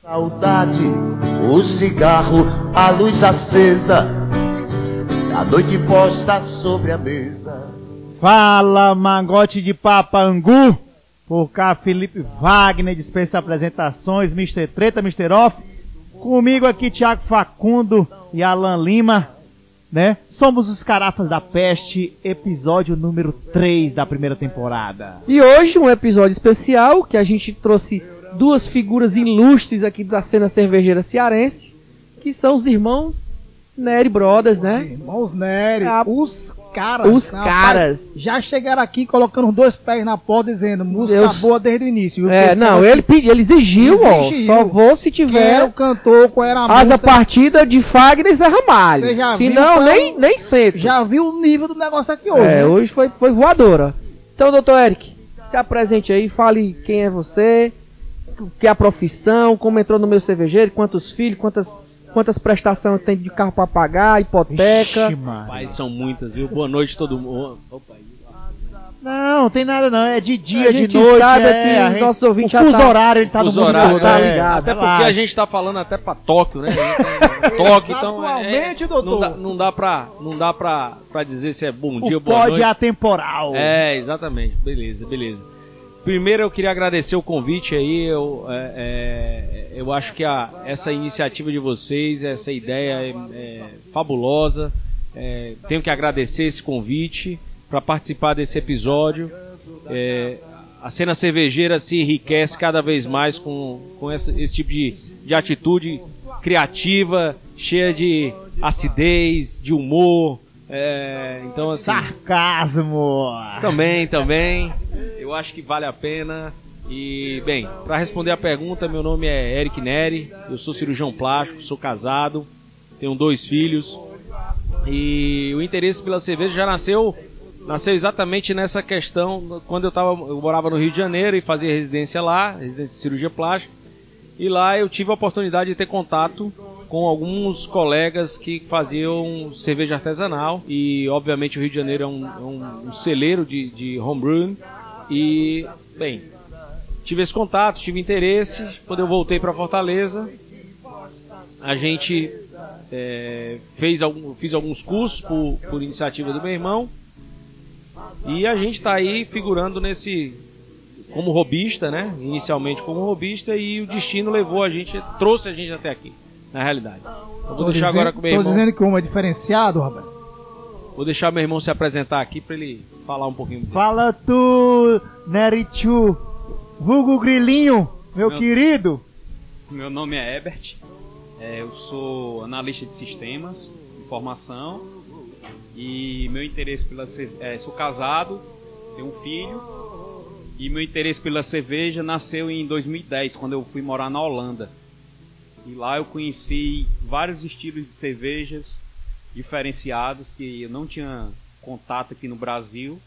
Saudade, o cigarro, a luz acesa, a noite posta sobre a mesa. Fala, mangote de papa angu. Por cá, Felipe Wagner dispensa apresentações, Mr. Treta, Mr. Off. Comigo aqui, Thiago Facundo e Alan Lima, né? Somos os Carafas da Peste, episódio número 3 da primeira temporada. E hoje um episódio especial que a gente trouxe duas figuras ilustres aqui da cena cervejeira cearense, que são os irmãos Nery Brothers, né? Irmãos Nery, Ah, os caras. os rapaz, caras. Já chegaram aqui colocando dois pés na porta dizendo música Deus. boa desde o início. viu? É, não, esse ele pediu, ele exigiu, ó, Exigiu. só vou se Quem era o tiver cantor, qual era a asa música. partida de Fagner e Zé Ramalho. Você já Se viu não, é nem, nem sento. Já viu o nível do negócio aqui hoje. É, né? hoje foi, foi voadora. Então, doutor Eric, se apresente aí, fale quem é você, que é a profissão, como entrou no meu cervejeiro, quantos filhos, quantas, quantas prestações tem de carro pra pagar, hipoteca. Ixi. Rapaz, são muitas, viu? Boa noite todo mundo. Opa, aí. Não, tem nada não. É de dia, A de gente noite. sabe é, que a os gente- nossos ouvintes o fuso tá- horário ele tá no mundo horários, todo. tá é, ligado. Até porque relaxa. a gente tá falando até pra Tóquio, né? Tóquio, então. é- Atualmente, doutor. Não dá, não dá, pra, não dá pra, pra dizer se é bom dia O ou boa pod noite. é atemporal. É, exatamente. Beleza, beleza. Primeiro eu queria agradecer o convite aí. Eu, é, é, eu acho que a, essa iniciativa de vocês, essa ideia é, é fabulosa. É, tenho que agradecer esse convite para participar desse episódio. É, a cena cervejeira se enriquece cada vez mais com, com essa- esse tipo de, de atitude criativa, cheia de acidez, de humor. É, então, assim, Sarcasmo. também, também. Eu acho que vale a pena. E, bem, para responder a pergunta, meu nome é Eric Neri, eu sou cirurgião plástico, sou casado, tenho dois filhos. E o interesse pela cerveja já nasceu nasceu exatamente nessa questão quando eu tava eu morava no Rio de Janeiro e fazia residência lá, residência de cirurgia plástica. E lá eu tive a oportunidade de ter contato com alguns colegas que faziam cerveja artesanal. E, obviamente, o Rio de Janeiro é um, é um- um celeiro de, de homebrewing. E, bem, tive esse contato, tive interesse. Quando eu voltei para Fortaleza, a gente é, fez algum, fiz alguns cursos por, por iniciativa do meu irmão. E a gente está aí figurando nesse como robista, né? Inicialmente como robista e o destino levou a gente, trouxe a gente até aqui, na realidade. Eu vou Tô deixar dizendo, agora com meu tô irmão. dizendo que o homem é diferenciado, rapaz. Vou deixar meu irmão se apresentar aqui para ele falar um pouquinho. dele. Fala tu, Nerichu. Vulgo Grilinho, meu Meu- querido. Meu nome é Ebert, é, eu sou analista de sistemas, informação e meu interesse pela ce- é, sou casado, tenho um filho e meu interesse pela cerveja nasceu em 2010 quando eu fui morar na Holanda e lá eu conheci vários estilos de cervejas diferenciados que eu não tinha contato aqui no Brasil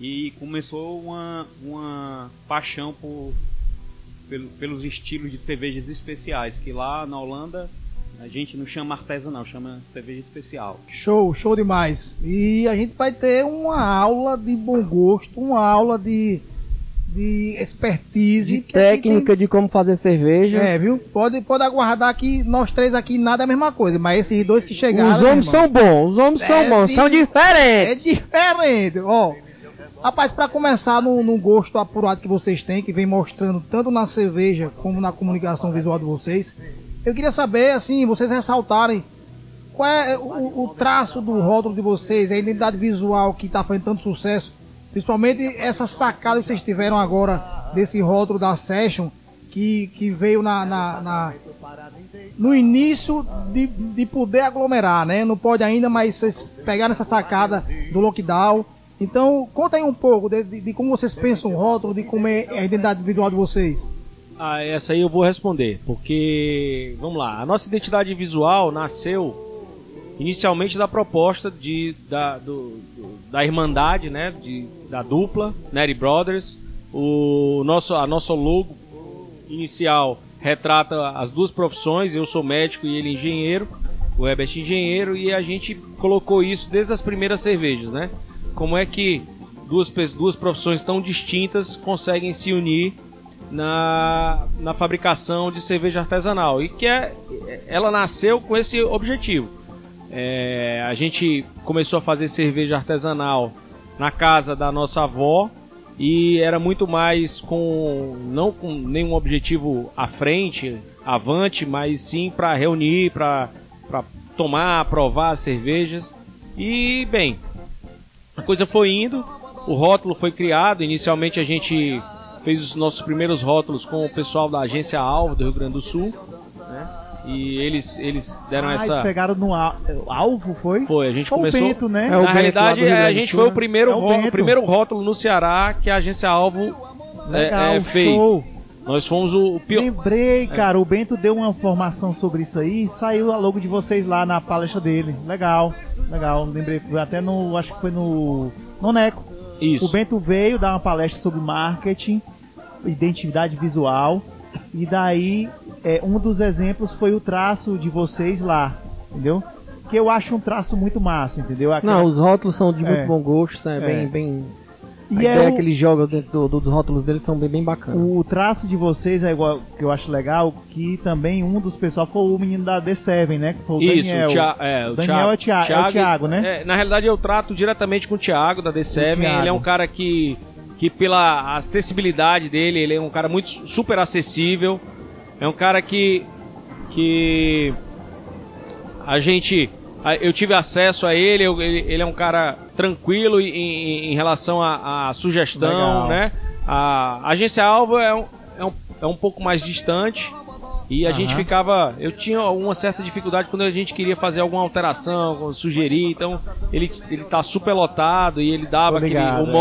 e começou uma, uma paixão por pelo- pelos estilos de cervejas especiais, que lá na Holanda a gente não chama artesanal, chama cerveja especial. Show, show demais. E a gente vai ter uma aula de bom gosto, uma aula de, de expertise. De técnica de como fazer cerveja. tem- É, viu? Pode, pode aguardar que nós três aqui nada é a mesma coisa, mas esses dois que chegaram. os homens são bons, os homens são É bons, de- são É diferentes. diferente, ó. Rapaz, pra começar no, no gosto apurado que vocês têm, que vem mostrando tanto na cerveja como na comunicação visual de vocês, eu queria saber, assim, vocês ressaltarem qual é o, o traço do rótulo de vocês, a identidade visual que tá fazendo tanto sucesso, principalmente essa sacada que vocês tiveram agora desse rótulo da Session, que, que veio na, na- na- no início de, de poder aglomerar, né? Não pode ainda, mas vocês pegaram essa sacada do lockdown. Então, conta aí um pouco de, de- de como vocês pensam o rótulo, de como é a identidade visual de vocês. Ah, essa aí eu vou responder, porque vamos lá, a nossa identidade visual nasceu inicialmente da proposta de da, do- da irmandade, né, de, da dupla Neri Brothers. O nosso a nosso logo inicial retrata as duas profissões, eu sou médico e ele engenheiro, o Herbert engenheiro e a gente colocou isso desde as primeiras cervejas, né? Como é que duas, duas profissões tão distintas conseguem se unir na, na fabricação de cerveja artesanal e que é, ela nasceu com esse objetivo. É, a gente começou a fazer cerveja artesanal na casa da nossa avó e era muito mais com não com nenhum objetivo à frente, avante, mas sim para reunir, para tomar, provar as cervejas. E bem, a coisa foi indo, o rótulo foi criado. Inicialmente a gente fez os nossos primeiros rótulos com o pessoal da agência Alvo do Rio Grande do Sul, né? E eles, eles deram Ai, essa. pegaram no al- alvo, foi? Foi, a gente Foi o começou. Bento, né? É o Na Bento realidade, é, a gente foi o né? primeiro, É o ró- o primeiro rótulo no Ceará que a agência Alvo é, Legal, é, fez. show. Nós fomos o, o pior. Lembrei, cara, o Bento deu uma informação sobre isso aí e saiu a logo de vocês lá na palestra dele. Legal, legal. Lembrei, foi até no. Acho que foi no. No Neco. Isso. O Bento veio dar uma palestra sobre marketing, identidade visual. E daí, é, um dos exemplos foi o traço de vocês lá, entendeu? Que eu acho um traço muito massa, entendeu? Aquela- Não, os rótulos são de muito É. bom gosto, é, É. bem, bem. A E é ideia o- que eles jogam dentro do- do- dos rótulos deles são bem, bem bacanas. O traço de vocês é igual que eu acho legal, que também um dos pessoal foi o menino da D7, né? Que foi o Isso, Daniel. o, Tia, é, o Daniel é o Tia- é o Thiago, né? é, na realidade, eu trato diretamente com o Thiago da D7. O Thiago. Ele é um cara que, que, pela acessibilidade dele, ele é um cara muito super acessível. É um cara que, que a gente. Eu tive acesso a ele, eu- ele, ele é um cara tranquilo em, em- relação à sugestão, Legal. né? A, a agência Alvo é um, é, um, é um pouco mais distante e a Aham. gente ficava. Eu tinha uma certa dificuldade quando a gente queria fazer alguma alteração, sugerir. Então ele, ele tá super lotado e ele dava Tô aquele, o é.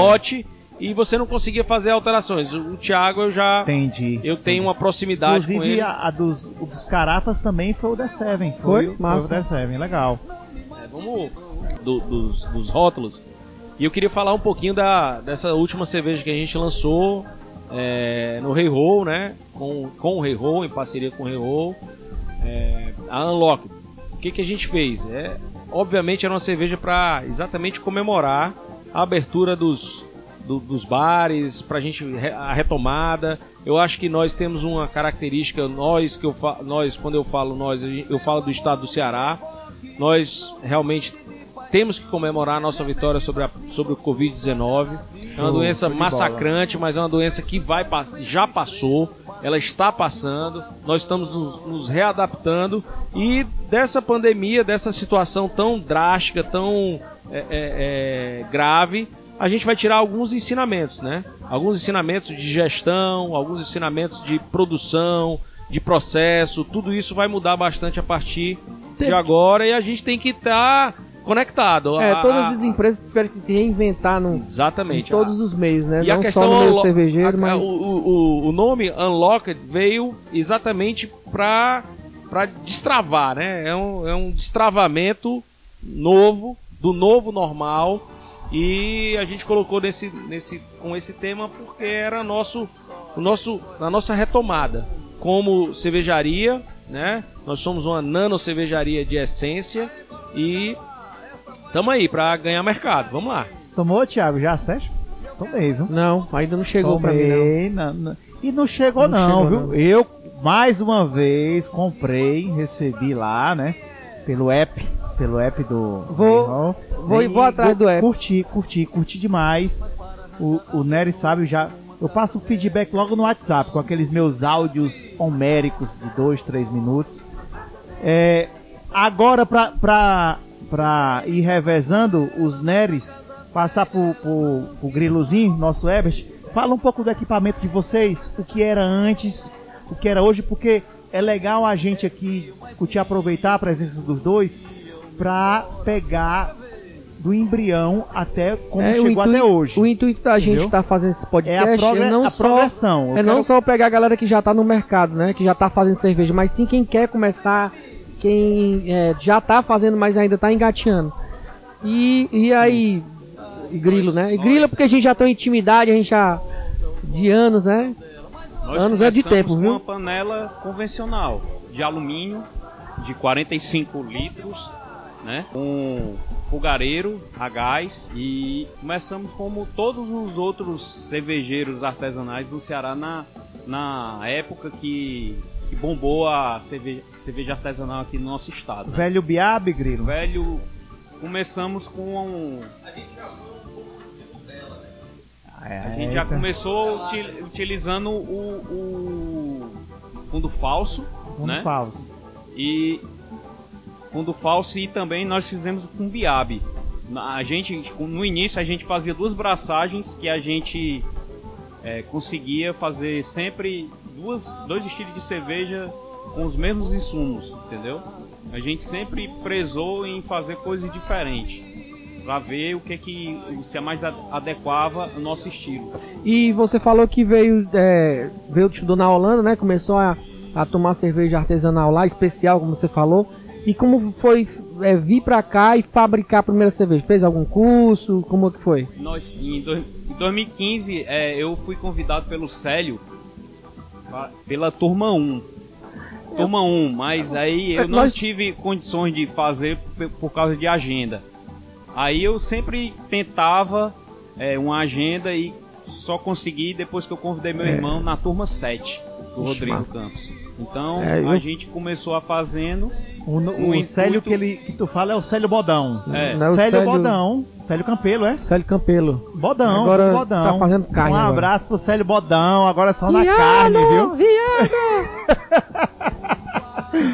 E você não conseguia fazer alterações. O, o Thiago eu já. Entendi. Eu tenho uma proximidade com Inclusive, ele. a, a dos, o dos Carafas também foi o D7. Foi? o- Massa. Foi o D7, legal. É, vamos do- dos, dos rótulos. E eu queria falar um pouquinho da, dessa última cerveja que a gente lançou é, no Rei Roll, né? Com, com o Rei Roll, em parceria com o Rei Roll. É, a Unlock. O que, que a gente fez? É, obviamente era uma cerveja para exatamente comemorar a abertura dos, do- dos bares, pra gente re- a retomada. Eu acho que nós temos uma característica, nós que eu nós quando eu falo nós, eu falo do estado do Ceará. Nós realmente temos que comemorar a nossa vitória sobre, a, sobre o Covid-19. É uma doença massacrante, mas é uma doença que vai já passou, ela está passando. Nós estamos nos, nos readaptando e dessa pandemia, dessa situação tão drástica, tão é, é, é, grave, a gente vai tirar alguns ensinamentos, né? Alguns ensinamentos de gestão, alguns ensinamentos de produção, de processo, tudo isso vai mudar bastante a partir de Tem- agora e a gente tem que estar conectado. É, A- todas a- as empresas tiveram que se reinventar no, em Exatamente. todos os meios, né? E a Não questão só no meio unlo- cervejeiro, a- mas. o, o, o nome Unlocked veio exatamente para para destravar, né? É um, é um destravamento novo do novo normal e a gente colocou nesse, nesse com esse tema porque era nosso o nosso a nossa retomada como cervejaria, né? Nós somos uma nano cervejaria de essência e estamos aí para ganhar mercado. Vamos lá. Tomou, Thiago? Já, Sérgio? Tomei, viu? Não, ainda não chegou pra mim, não, não. E não chegou Não não, chegou, viu? não. Eu, mais uma vez, comprei, recebi lá, né? Pelo app, pelo app do... Vou- do- vou- E vou atrás do app. Curti, curti, curti demais. O, o Nery sabe, já... Eu passo o feedback logo no WhatsApp, com aqueles meus áudios homéricos de 2, 3 minutos. É, agora, pra, pra, pra ir revezando os Neres, passar pro, pro, pro Grilozinho, nosso Ebert, fala um pouco do equipamento de vocês, o que era antes, o que era hoje, porque é legal a gente aqui discutir, aproveitar a presença dos dois, pra pegar do embrião até como É, chegou intuito- até hoje. O intuito da gente estar fazendo esse É podcast a, progre- é não a só É não quero- só pegar a galera que já tá no mercado, né? Que já tá fazendo cerveja, mas sim quem quer começar, quem é, já tá fazendo, mas ainda tá engateando. E, e aí, e grilo, né? E grilo porque a gente já tem intimidade, a gente já. de anos, né? Nós Anos é de tempo, viu? uma panela convencional de alumínio de 45 litros né? Com fogareiro a gás e começamos como todos os outros cervejeiros artesanais do Ceará na, na época que, que bombou a cerveja, cerveja artesanal aqui no nosso estado. Né? Velho Biabe, Grilo. Velho, começamos com um, a gente já começou uti- utilizando o, o fundo falso, Fundo né? falso. E fundo falso e também nós fizemos com biabe. Na- A gente no início a gente fazia duas braçagens que a gente é, conseguia fazer sempre duas, dois estilos de cerveja com os mesmos insumos, entendeu? A gente sempre prezou em fazer coisas diferentes para ver o que que se mais a- adequava ao nosso estilo. E você falou que veio, é, veio estudou na Holanda, né? Começou a, a tomar cerveja artesanal lá, especial, como você falou. E como foi é, vir pra cá e fabricar a primeira cerveja? Fez algum curso? Como que foi? Nós, em, dois- em 2015, é, eu fui convidado pelo Célio pa- pela turma 1. Turma 1, mas aí eu não Nós- tive condições de fazer p- por causa de agenda. Aí eu sempre tentava é, uma agenda e só consegui depois que eu convidei meu É. irmão na turma 7 do Rodrigo. Campos. Então É, eu- a gente começou a fazendo. O, O o Célio intuito- que, ele, que tu fala é o Célio Bodão. É. Não é o Célio, Célio- Bodão. Célio Campelo, é? Célio Campelo. Bodão, Agora Bodão. tá fazendo carne Um agora. abraço pro Célio Bodão, agora só na carne, viu?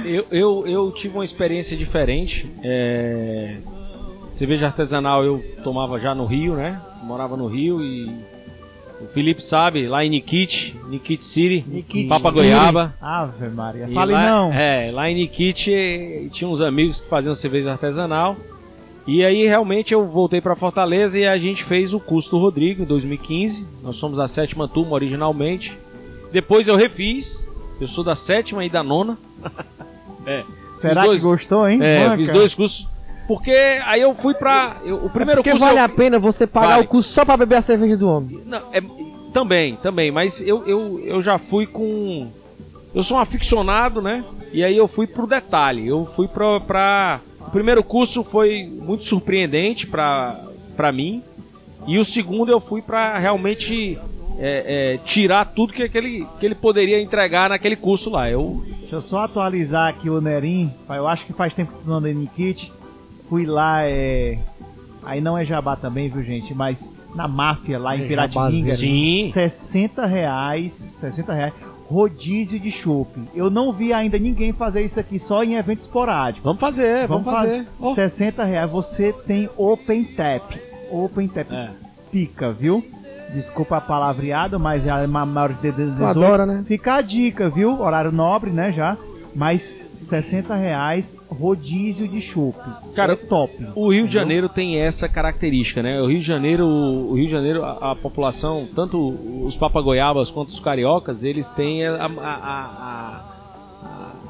Eu, eu, eu tive uma experiência diferente. É... Cerveja artesanal eu tomava já no Rio, né? Morava no Rio e o Felipe sabe, lá em Nikit, Nikit City, Nikit Papa City. Goiaba. Ave Maria. E Fale lá, não. É, lá em Nikit eh, tinha uns amigos que faziam cerveja artesanal. E aí realmente eu voltei para Fortaleza e a gente fez o curso do Rodrigo em 2015. Nós somos da sétima turma originalmente. Depois eu refiz. Eu sou da sétima e da nona. é. Será dois- que gostou, hein? É, fiz dois cursos. Porque aí eu fui pra. eu- o primeiro Porque curso. vale eu- a pena você pagar Vale. o curso só pra beber a cerveja do homem. não, é- também, também, mas eu, eu, eu já fui com. Eu sou um aficionado, né? E aí eu fui pro detalhe. Eu fui pra. pra... O primeiro curso foi muito surpreendente pra, pra mim. E o segundo eu fui pra realmente é, é, tirar tudo que, aquele, que ele poderia entregar naquele curso lá. Eu, Deixa eu só atualizar aqui o Nerim. Eu acho que faz tempo que tu não anda em Nikit. Fui lá, é. Aí não é jabá também, viu, gente? Mas na máfia lá em É Piratininga. Sim. 60 reais. 60 reais. Rodízio de chopp. Eu não vi ainda ninguém fazer isso aqui só em evento esporádico. vamos fazer, vamos, fazer. fa- 60 reais. Você tem Open Tap. Open Tap. É. Pica, viu? Desculpa a palavreada, mas é a maior de 18. adora, né? Fica a dica, viu? Horário nobre, né, já. Mas 60 reais rodízio de chopp. Cara, é top. O Rio de Entendeu? Janeiro tem essa característica, né? O Rio de Janeiro, o Rio de Janeiro, a, a população, tanto os papagoiabas quanto os cariocas, eles têm a, a,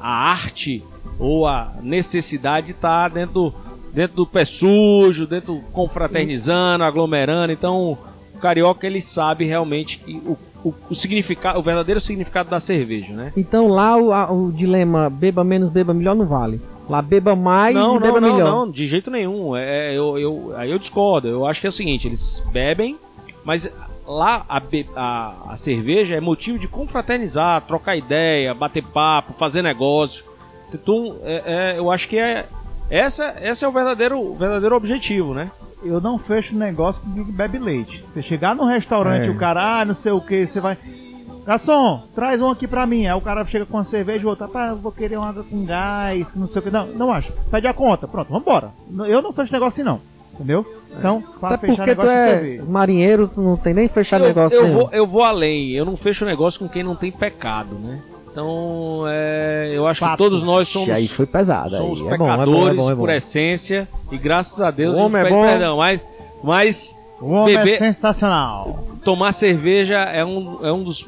a- arte ou a necessidade de estar dentro, do- dentro do pé sujo, dentro confraternizando, aglomerando. Então, carioca ele sabe realmente o, o, o significado, o verdadeiro significado da cerveja, né? Então lá o, a- o dilema beba menos, beba melhor não vale. Lá beba mais não, e beba não, não, melhor. não, de jeito nenhum. É, eu, eu, aí eu discordo. Eu acho que é o seguinte: eles bebem, mas lá a, a, a cerveja é motivo de confraternizar, trocar ideia, bater papo, fazer negócio. Então, é, é, eu acho que é essa, esse é o verdadeiro, o verdadeiro objetivo, né? Eu não fecho negócio com quem bebe leite. Você chegar no restaurante, É. o cara, ah, não sei o que, você vai. Garçom, traz um aqui pra mim. Aí o cara chega com uma cerveja e o outro, pá, eu vou querer uma água com gás, que não sei o que. Não, não acho. Pede a conta. Pronto, vambora. Eu não fecho negócio assim, não. Entendeu? Então, para Até fechar porque tu negócio de é cerveja. marinheiro, tu não tem nem fechar eu, negócio eu nenhum. vou, eu vou além. Eu não fecho negócio com quem não tem pecado, né? Então, é, eu acho que Fato. todos nós somos. Aí foi pesado. Somos Aí. É bom, é pecadores bom, é bom, é bom. por essência e graças a Deus O homem é bom. perdão. Mas, mas O homem beber- é sensacional. tomar cerveja é um, é um dos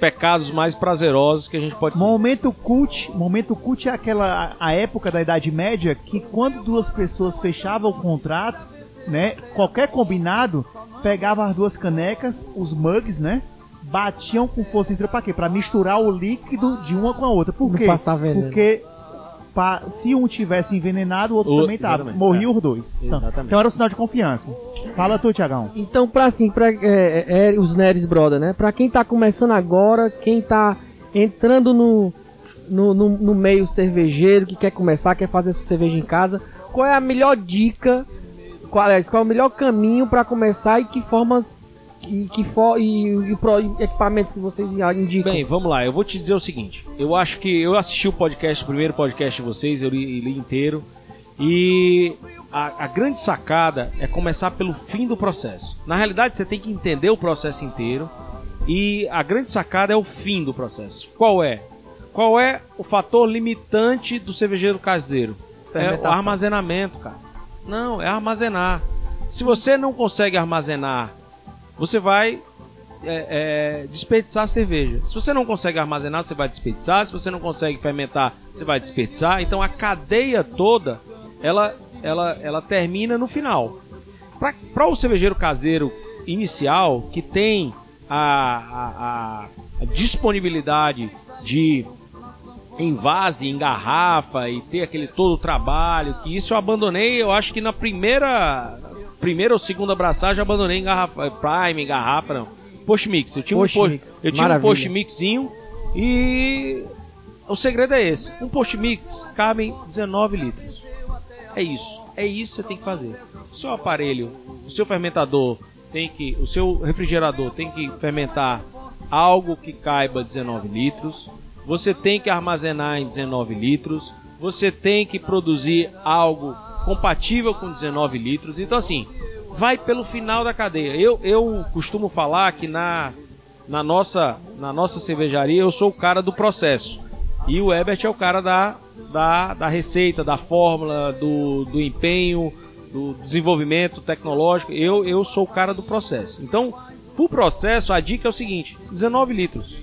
pecados mais prazerosos que a gente pode ter. Momento cult, momento cult é aquela a época da Idade Média que quando duas pessoas fechavam o contrato, né, qualquer combinado pegava as duas canecas, os mugs, né, batiam com força entre para quê? Para misturar o líquido de uma com a outra. Por quê? Porque pa- se um tivesse envenenado, o outro O- também tava. Morriam é. os dois. Então, Exatamente. então era um sinal de confiança. Fala tu, Tiagão. Então, pra assim, pra é, é, os Neres Brother, né? Pra quem tá começando agora, quem tá entrando no, no, no, no meio cervejeiro, que quer começar, quer fazer sua cerveja em casa, qual é a melhor dica, qual, aliás, qual é o melhor caminho pra começar e que formas e que for, e, e pro- e equipamentos que vocês indicam? Bem, vamos lá, eu vou te dizer o seguinte. Eu acho que eu assisti o podcast, o primeiro podcast de vocês, eu li, li inteiro. E a, a grande sacada é começar pelo fim do processo. Na realidade, você tem que entender o processo inteiro. E a grande sacada é o fim do processo. Qual é? Qual é o fator limitante do cervejeiro caseiro? É o armazenamento, cara. Não, é armazenar. Se você não consegue armazenar, você vai é, é, desperdiçar cerveja. Se você não consegue armazenar, você vai desperdiçar. Se você não consegue fermentar, você vai desperdiçar. Então a cadeia toda, ela, ela, ela termina no final. Para o cervejeiro caseiro inicial, que tem a, a- a disponibilidade de envase em garrafa e ter aquele todo o trabalho, que isso eu abandonei, eu acho que na primeira primeira ou segunda abraçagem abandonei em garrafa, prime, em garrafa, não. Post mix, eu tinha Post um post, mix, eu tinha um post mixinho e o segredo é esse. Um post mix cabe em 19 litros. É isso. É isso que você tem que fazer. O seu aparelho, o seu fermentador tem que, o seu refrigerador tem que fermentar algo que caiba 19 litros. Você tem que armazenar em 19 litros. Você tem que produzir algo compatível com 19 litros. Então assim, vai pelo final da cadeia. Eu, eu costumo falar que na, na, nossa, na nossa cervejaria eu sou o cara do processo. E o Ebert é o cara da, da, da receita, da fórmula, do, do empenho, do desenvolvimento tecnológico. Eu, eu sou o cara do processo. Então, pro processo, a dica é o seguinte: 19 litros.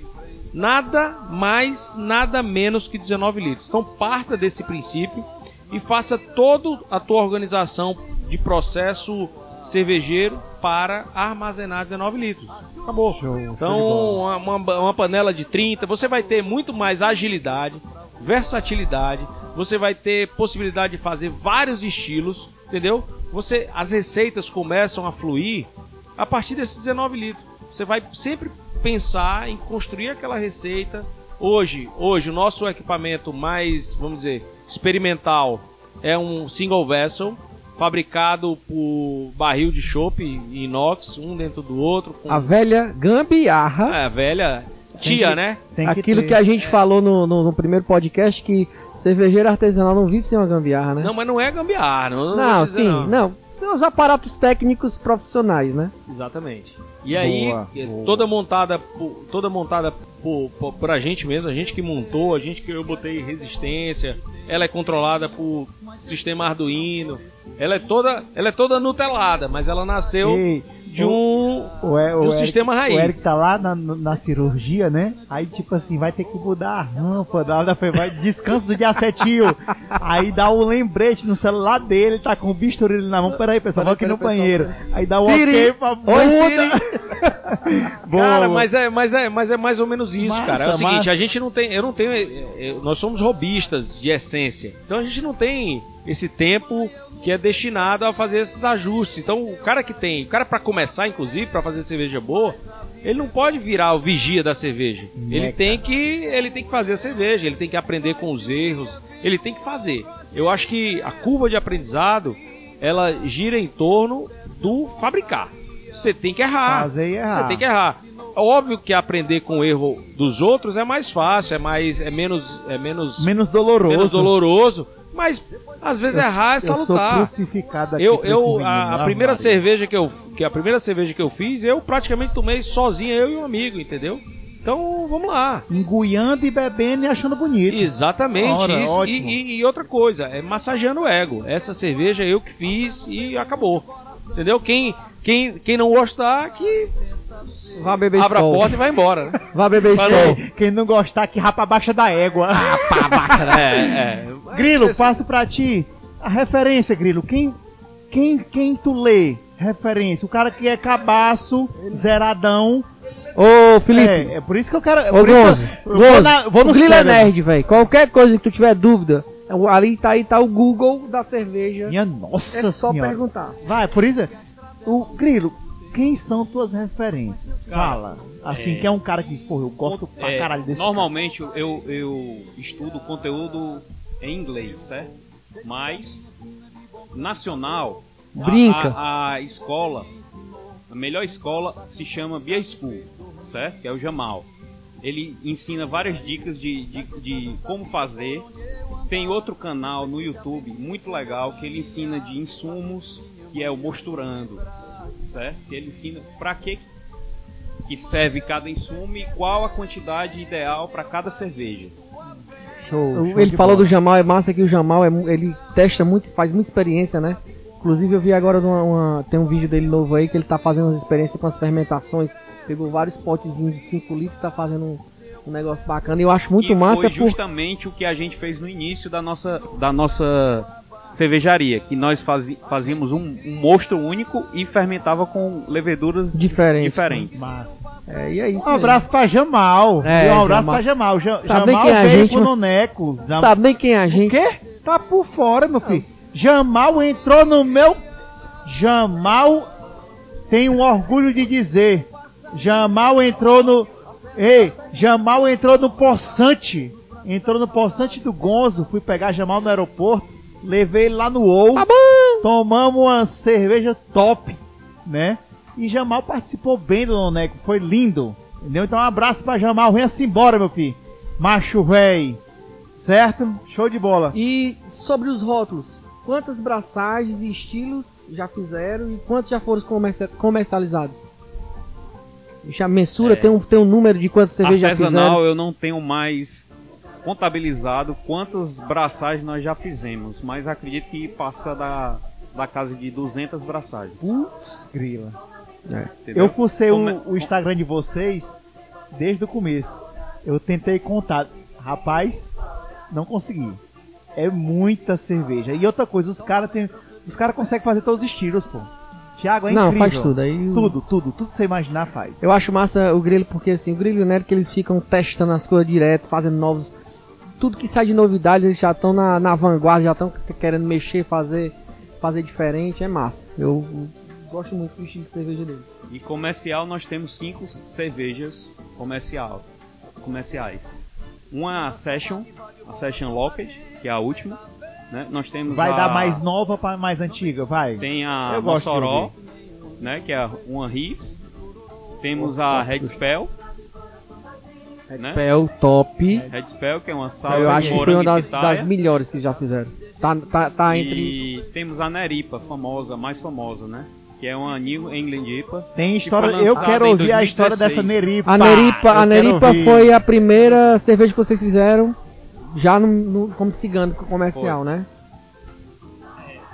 Nada mais, nada menos que 19 litros. Então, parta desse princípio e faça toda a tua organização de processo cervejeiro para armazenar 19 litros. Acabou. Show, então, uma- uma panela de 30, você vai ter muito mais agilidade, versatilidade, você vai ter possibilidade de fazer vários estilos, entendeu? Você, as receitas começam a fluir a partir desses 19 litros. Você vai sempre pensar em construir aquela receita. Hoje, hoje o nosso equipamento mais, vamos dizer, experimental é um single vessel fabricado por barril de chopp inox, um dentro do outro, com A velha gambiarra. é, a velha tia, que- né? Tem Aquilo ter. que a gente falou no, no, no primeiro podcast, que cervejeiro artesanal não vive sem uma gambiarra, né? Não, mas não é gambiarra, não. Não, dizer sim, não. Tem Os aparatos técnicos profissionais, né? Exatamente. E aí, Boa, é, boa. toda montada, por, toda montada por, por, por a gente mesmo, a gente que montou, a gente que eu botei resistência. Ela é controlada por sistema Arduino. Ela é toda, ela é toda nutelada, mas ela nasceu Ei, de um O, o de um Eric- sistema raiz. O Eric tá lá na, na cirurgia, né? Aí, tipo assim, vai ter que mudar a rampa. Da hora foi, vai, descanso do dia 7, tio. Aí dá o lembrete no celular dele, tá com o bisturi na mão. Peraí, pessoal, vou aqui no banheiro. Aí dá o Siri, ok pra oi, Cara, mas é, mas é, mas é mais ou menos isso, Massa, cara. É o seguinte, massa. a gente não tem, eu não tenho, é, nós somos robistas de essência. Então a gente não tem esse tempo que é destinado a fazer esses ajustes. Então o cara que tem, o cara para começar inclusive para fazer cerveja boa, ele não pode virar o vigia da cerveja. Ele Né, tem que, ele tem que fazer a cerveja, ele tem que aprender com os erros, ele tem que fazer. Eu acho que a curva de aprendizado ela gira em torno do fabricar. Você tem que errar. Fazer e errar. Você tem que errar. Óbvio que aprender com o erro dos outros é mais fácil, é mais é menos é menos Menos doloroso. menos doloroso, mas às vezes Eu- errar é Eu sou salutar. crucificado aqui Eu, eu menino, a, a primeira Maria. cerveja que eu que a primeira cerveja que eu fiz, eu praticamente tomei sozinho, eu e um amigo, entendeu? Então, vamos lá. Enguiando e bebendo e achando bonito. Exatamente Ora, isso. E, e- e outra coisa, é massageando o ego. Essa cerveja eu que fiz e acabou. Entendeu? Quem, quem, quem não gostar, que Vá beber abra a Skol. porta e vai embora. Né? Vá beber Mas Skol. Quem, não gostar, que rapa abaixo da égua. é, é. Grilo, Esse- passo pra ti a referência, Grilo. Quem, quem, quem tu lê? Referência. O cara que é cabaço, zeradão. Ô, Felipe. É, é por isso que eu quero. é Ô, Gonzo. eu, eu vou, Gonzo, na, vou no o Grilo é nerd, velho. Qualquer coisa que tu tiver dúvida, É Ali tá aí tá o Google da cerveja. Minha nossa é só senhora. perguntar. Vai, por isso. O Grilo, quem são tuas referências? Cara, Fala. Assim, é- que é um cara que diz, pô, eu gosto pra É, caralho desse Normalmente eu, eu estudo conteúdo em inglês, certo? Mas nacional, a- Brinca. A, a escola, a melhor escola se chama Beer School, certo? Que é o Jamal. Ele ensina várias dicas de, de, de como fazer. Tem outro canal no YouTube muito legal que ele ensina de insumos, que é o Mosturando, certo? Que ele ensina para que que serve cada insumo e qual a quantidade ideal para cada cerveja. Show, show Ele falou bola. do Jamal, é massa que o Jamal é, ele testa muito, faz muita experiência, né? Inclusive eu vi agora uma, uma- tem um vídeo dele novo aí que ele tá fazendo umas experiências com as fermentações. Pegou vários potezinhos de 5 litros, tá fazendo um, um negócio bacana. E eu acho muito e massa foi por justamente o que a gente fez no início da nossa, da nossa cervejaria, que nós fazíamos um, um mosto único e fermentava com leveduras Diferentes. É, e é isso. Um abraço pra Jamal. É, um abraço Jamal. pra Jamal. Ja- Sabe Jamal quem é a veio gente, pro? Noneco. mesmo. Jam- Sabe nem quem é a O gente? quê? Tá por fora, meu filho. Jamal entrou no meu. Jamal tem um orgulho de dizer. Jamal entrou no. Ei, Jamal entrou no Poçante. Entrou no Poçante do Gonzo. Fui pegar Jamal no aeroporto. Levei ele lá no OU. Tá. Tomamos uma cerveja top, né? E Jamal participou bem do Noneco. Foi lindo. Entendeu? Então um abraço pra Jamal. Venha-se embora, meu filho. Macho véi. Certo? Show de bola. E sobre os rótulos, quantas braçagens e estilos já fizeram e quantos já foram comercia- comercializados? Já mensura, É. tem, um, tem um número de quantas cervejas já Artesanal fizeram? eu não tenho mais contabilizado quantas braçagens nós já fizemos, mas acredito que passa da, da casa de 200 braçagens. Putz, grila. É. Eu fucei o, o Instagram de vocês desde o começo. Eu tentei contar. Rapaz, não consegui. É muita cerveja. E outra coisa, os caras tem, os caras conseguem fazer todos os estilos, pô. Thiago é Não, incrível. faz tudo. Aí o- Tudo, tudo, tudo que você imaginar faz. Eu acho massa o grilo porque assim, o grilo e o Nery que eles ficam testando as coisas direto, fazendo novos. Tudo que sai de novidade, eles já estão na, na vanguarda, já estão querendo mexer, fazer, fazer diferente, é massa. Eu, eu gosto muito do estilo de cerveja deles. E comercial nós temos cinco cervejas comercial, comerciais. Uma a Session, a Session Locked, que é a última. Né? Nós temos Vai a, dar mais nova pra mais antiga, vai. Tem a Eu Mossoró, né? Que é uma Rives. Temos a Red Spell, né? Spell top. Red Spell, que é uma sal eu acho que foi uma das, das melhores que já fizeram. Tá, tá, tá entre. E temos a Neripa, famosa, mais famosa, né? Que é uma New England IPA. Tem história. foi Eu quero ouvir a história 2016. dessa Neripa. A Neripa, a Neripa foi a primeira cerveja que vocês fizeram já no, no- como cigano comercial, né?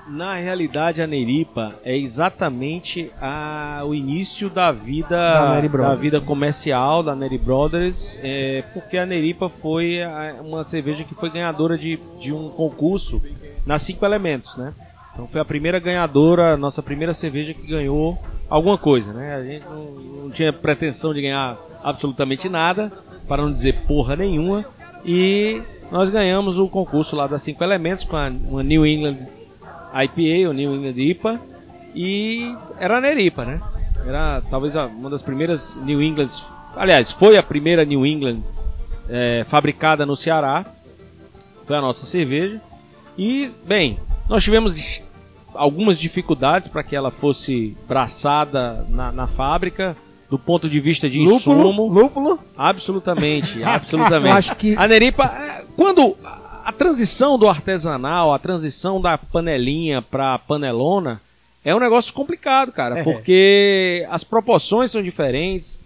Na realidade, a Neripa é exatamente a- o início da vida Da da vida comercial da Neri Brothers, é, porque a Neripa foi a- uma cerveja que foi ganhadora de, de um concurso nas cinco elementos, né? Então foi a primeira ganhadora, a nossa primeira cerveja que ganhou alguma coisa, né? A gente não, não tinha pretensão de ganhar absolutamente nada, para não dizer porra nenhuma, e nós ganhamos o concurso lá das cinco elementos com a, uma New England IPA, o New England IPA, e era a Neripa, né? Era talvez uma das primeiras New England, aliás, foi a primeira New England é, fabricada no Ceará, foi a nossa cerveja. E, bem, nós tivemos algumas dificuldades para que ela fosse braçada na, na fábrica, do ponto de vista de Lúpulo, insumo. lúpulo. Absolutamente, absolutamente. Eu acho que- A Neripa, é, quando a a transição do artesanal, a transição da panelinha para panelona, é um negócio complicado, cara, É. porque as proporções são diferentes,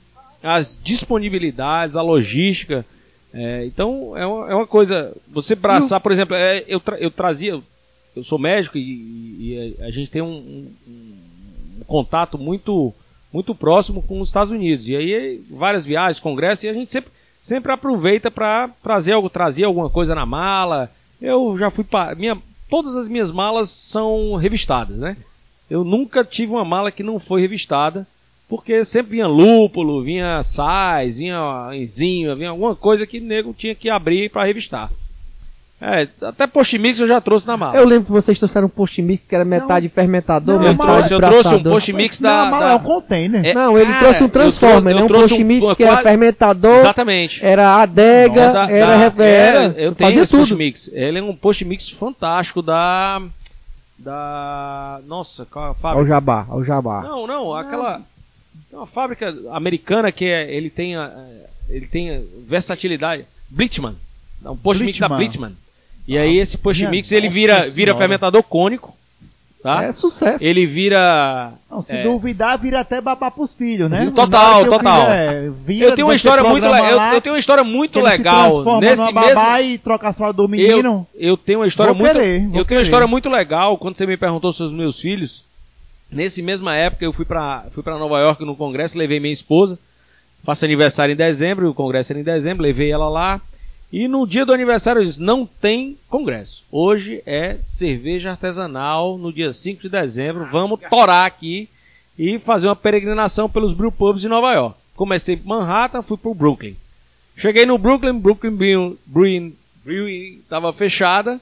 as disponibilidades, a logística. é, então é uma, é uma coisa. Você braçar, por exemplo, é, eu, tra- eu trazia, eu sou médico e, e a gente tem um, um- um contato muito muito próximo com os Estados Unidos. E aí, várias viagens, congressos, e a gente sempre, sempre aproveita para trazer algo, trazer alguma coisa na mala. Eu já fui para minha todas as minhas malas são revistadas, né? Eu nunca tive uma mala que não foi revistada, porque sempre vinha lúpulo, vinha sais, vinha enzima, vinha alguma coisa que o nego tinha que abrir para revistar. É, até post-mix eu já trouxe na mala. Eu lembro que vocês trouxeram um post mix que era metade fermentador, Não, eu, metade trouxe, eu trouxe um braçador. post-mix Não, da... mas da- é um container. É, Não, ele cara, trouxe um eu transformer, trouxe- né? eu Um post mix um- que era quase- fermentador, Exatamente. era adega, Nossa, era, da- era, é, eu tenho fazia esse tudo. post-mix. Ele é um post-mix fantástico da... Da... Nossa, qual é a Ao fábrica? jabá, ao jabá. Não, não, aquela... Tem uma fábrica americana que é, ele tem a, ele tem versatilidade. Blitzman. É um post-mix da Blitzmann. E aí esse post-mix minha ele vira, vira senhora. fermentador cônico. Tá? É sucesso. Ele vira... Não, se é, duvidar, vira até babá pros filhos, né? Total, eu total. vira, eu tenho uma história muito lá, Eu, eu tenho uma história muito legal nesse mesmo. babá e troca a fralda do menino. Eu, eu tenho uma história Vou muito. querer, eu tenho querer. uma história muito legal. Quando você me perguntou sobre os meus filhos, nesse mesma época eu fui pra fui para Nova York no congresso, levei minha esposa. Faço aniversário em dezembro, o congresso era em dezembro, levei ela lá. E no dia do aniversário eu disse, não tem congresso. Hoje é cerveja artesanal no dia 5 de dezembro. Vamos torar aqui e fazer uma peregrinação pelos brew pubs de Nova York. Comecei por Manhattan, fui pro Brooklyn. Cheguei no Brooklyn, Brooklyn Brewing, Brewing, Brewing tava fechada.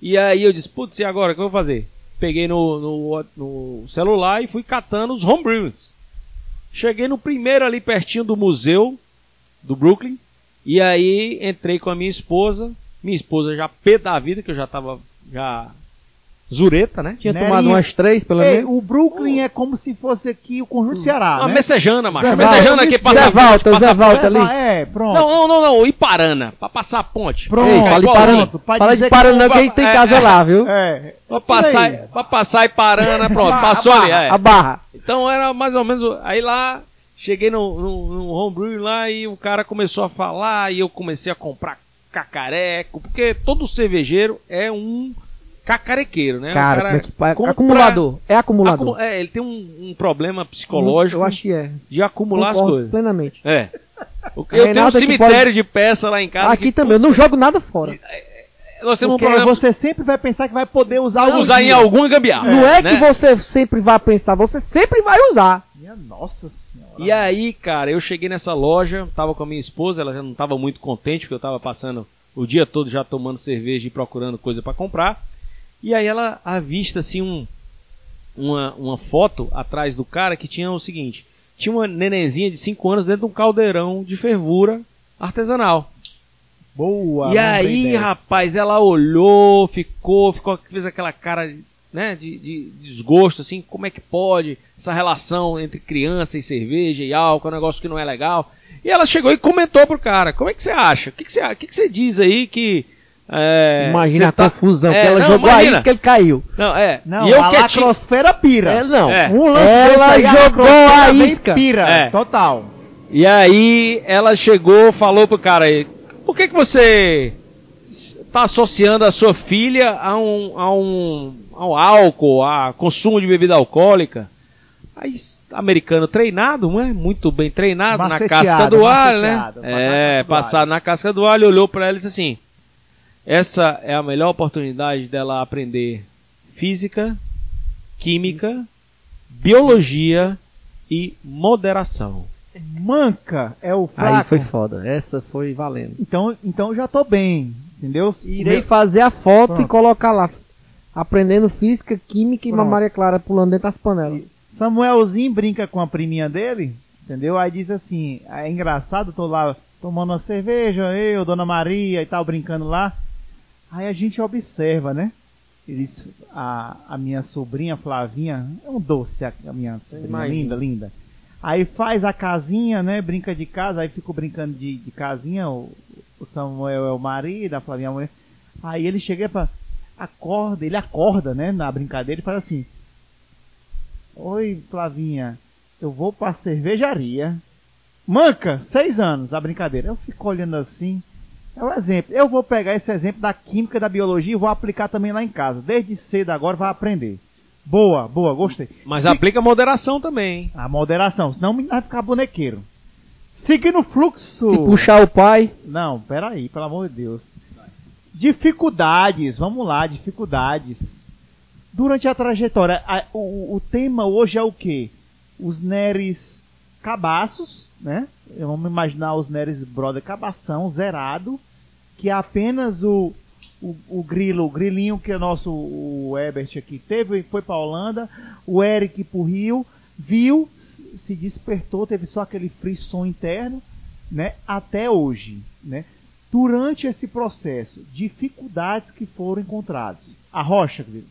E aí eu disse, putz, e agora, o que eu vou fazer? Peguei no, no, no celular e fui catando os homebrews. Cheguei no primeiro ali pertinho do museu do Brooklyn. E aí entrei com a minha esposa. Minha esposa já pé da vida, que eu já tava já zureta, né? Tinha Nerinho. tomado umas três, pelo É, menos. o Brooklyn é como se fosse aqui o conjunto Ceará, Uma né? messejana, macho. Zé Uma messejana Walter, que Zé passa Walter, passa Zé É, ali. É, pronto. Não, não, não, não, Iparana, pra passar a ponte. Pronto. Ei, fala pra Fala de não que a tem é, casa é. lá, viu? É. Pra passar, pra passar Iparana, pronto, A passou ali. barra, é. A barra. Então era mais ou menos. Aí lá, cheguei no, no, no homebrew lá e o cara começou a falar e eu comecei a comprar cacareco, porque todo cervejeiro é um cacarequeiro, né? Cara, como é que compra- Acumulador. É acumulador. acumu- é, ele tem um, um problema psicológico Eu acho que é. de acumular as Concordo coisas. plenamente. É. Eu tenho um é cemitério pode- de peça lá em casa. Aqui que, também, eu não jogo nada fora. Nós temos um Porque problema você sempre vai pensar que vai poder usar algum usar em dia. alguma gambiarra. não é né? que você sempre vai pensar, você sempre vai usar. Minha nossa senhora. E aí, cara, eu cheguei nessa loja, tava com a minha esposa, ela já não tava muito contente, porque eu tava passando o dia todo já tomando cerveja e procurando coisa pra comprar. E aí ela avista assim um, uma, uma foto atrás do cara que tinha o seguinte: tinha uma nenenzinha de 5 anos dentro de um caldeirão de fervura artesanal. Boa. e aí, dessa. rapaz, ela olhou, ficou, ficou, fez aquela cara, né, de, de desgosto, assim, como é que pode essa relação entre criança e cerveja e álcool, é um negócio que não é legal. E ela chegou e comentou pro cara, como é que você acha? O que, que, você, o que, que você diz aí que... é, Imagina você a tá- confusão, É, que ela não, jogou imagina. a isca, ele caiu. Não, é. Não, e eu a quietinho, lacrosfera pira. É, não. É. Um lance Ela aí, jogou a vem isca. Pira, É. total. E aí ela chegou, falou pro cara aí, por que que você está associando a sua filha a um, a um ao álcool, a consumo de bebida alcoólica? Aí americano treinado, né? Muito bem treinado na casca do alho, né? É, casca do passar alho. na casca do alho, olhou para ela e disse assim: essa é a melhor oportunidade dela aprender física, química, biologia e moderação. Manca é o fraco. Aí foi foda. Essa foi valendo. Então, então eu já tô bem, entendeu? Irei Meu- fazer a foto Pronto. e colocar lá. Aprendendo física, química e Pronto. Maria Clara pulando dentro das panelas. Samuelzinho brinca com a priminha dele, entendeu? Aí diz assim, é engraçado, tô lá tomando uma cerveja, eu, Dona Maria e tal, brincando lá. Aí a gente observa, né? Eles, a, a minha sobrinha Flavinha, é um doce a, a minha sobrinha, imagino. linda, linda. Aí faz a casinha, né? Brinca de casa, aí fico brincando de, de casinha, o, o Samuel é o marido, a Flavinha é a mulher. Aí ele chega para acorda, ele acorda, né, na brincadeira e fala assim: Oi, Flavinha, eu vou pra cervejaria. Manca, seis anos, a brincadeira. Eu fico olhando assim. É um exemplo. Eu vou pegar esse exemplo da química, da biologia e vou aplicar também lá em casa. Desde cedo agora vai aprender. Boa, boa, gostei. Mas Se- aplica moderação também, hein? A moderação, senão vai ficar bonequeiro. Seguindo o fluxo. Se puxar o pai, Não, peraí, pelo amor de Deus. Dificuldades, vamos lá, dificuldades. Durante a trajetória, a- o, o tema hoje é o que? Os Neres cabaços, né? Vamos imaginar os Neres Brother cabação, zerado, que é apenas o, o, o Grilo, o Grilinho, que é nosso o Ebert aqui, teve, foi para Holanda, o Eric para o Rio, viu, se despertou, teve só aquele frisson interno, né, até hoje, né? Durante esse processo, dificuldades que foram encontradas. A rocha, Grilo.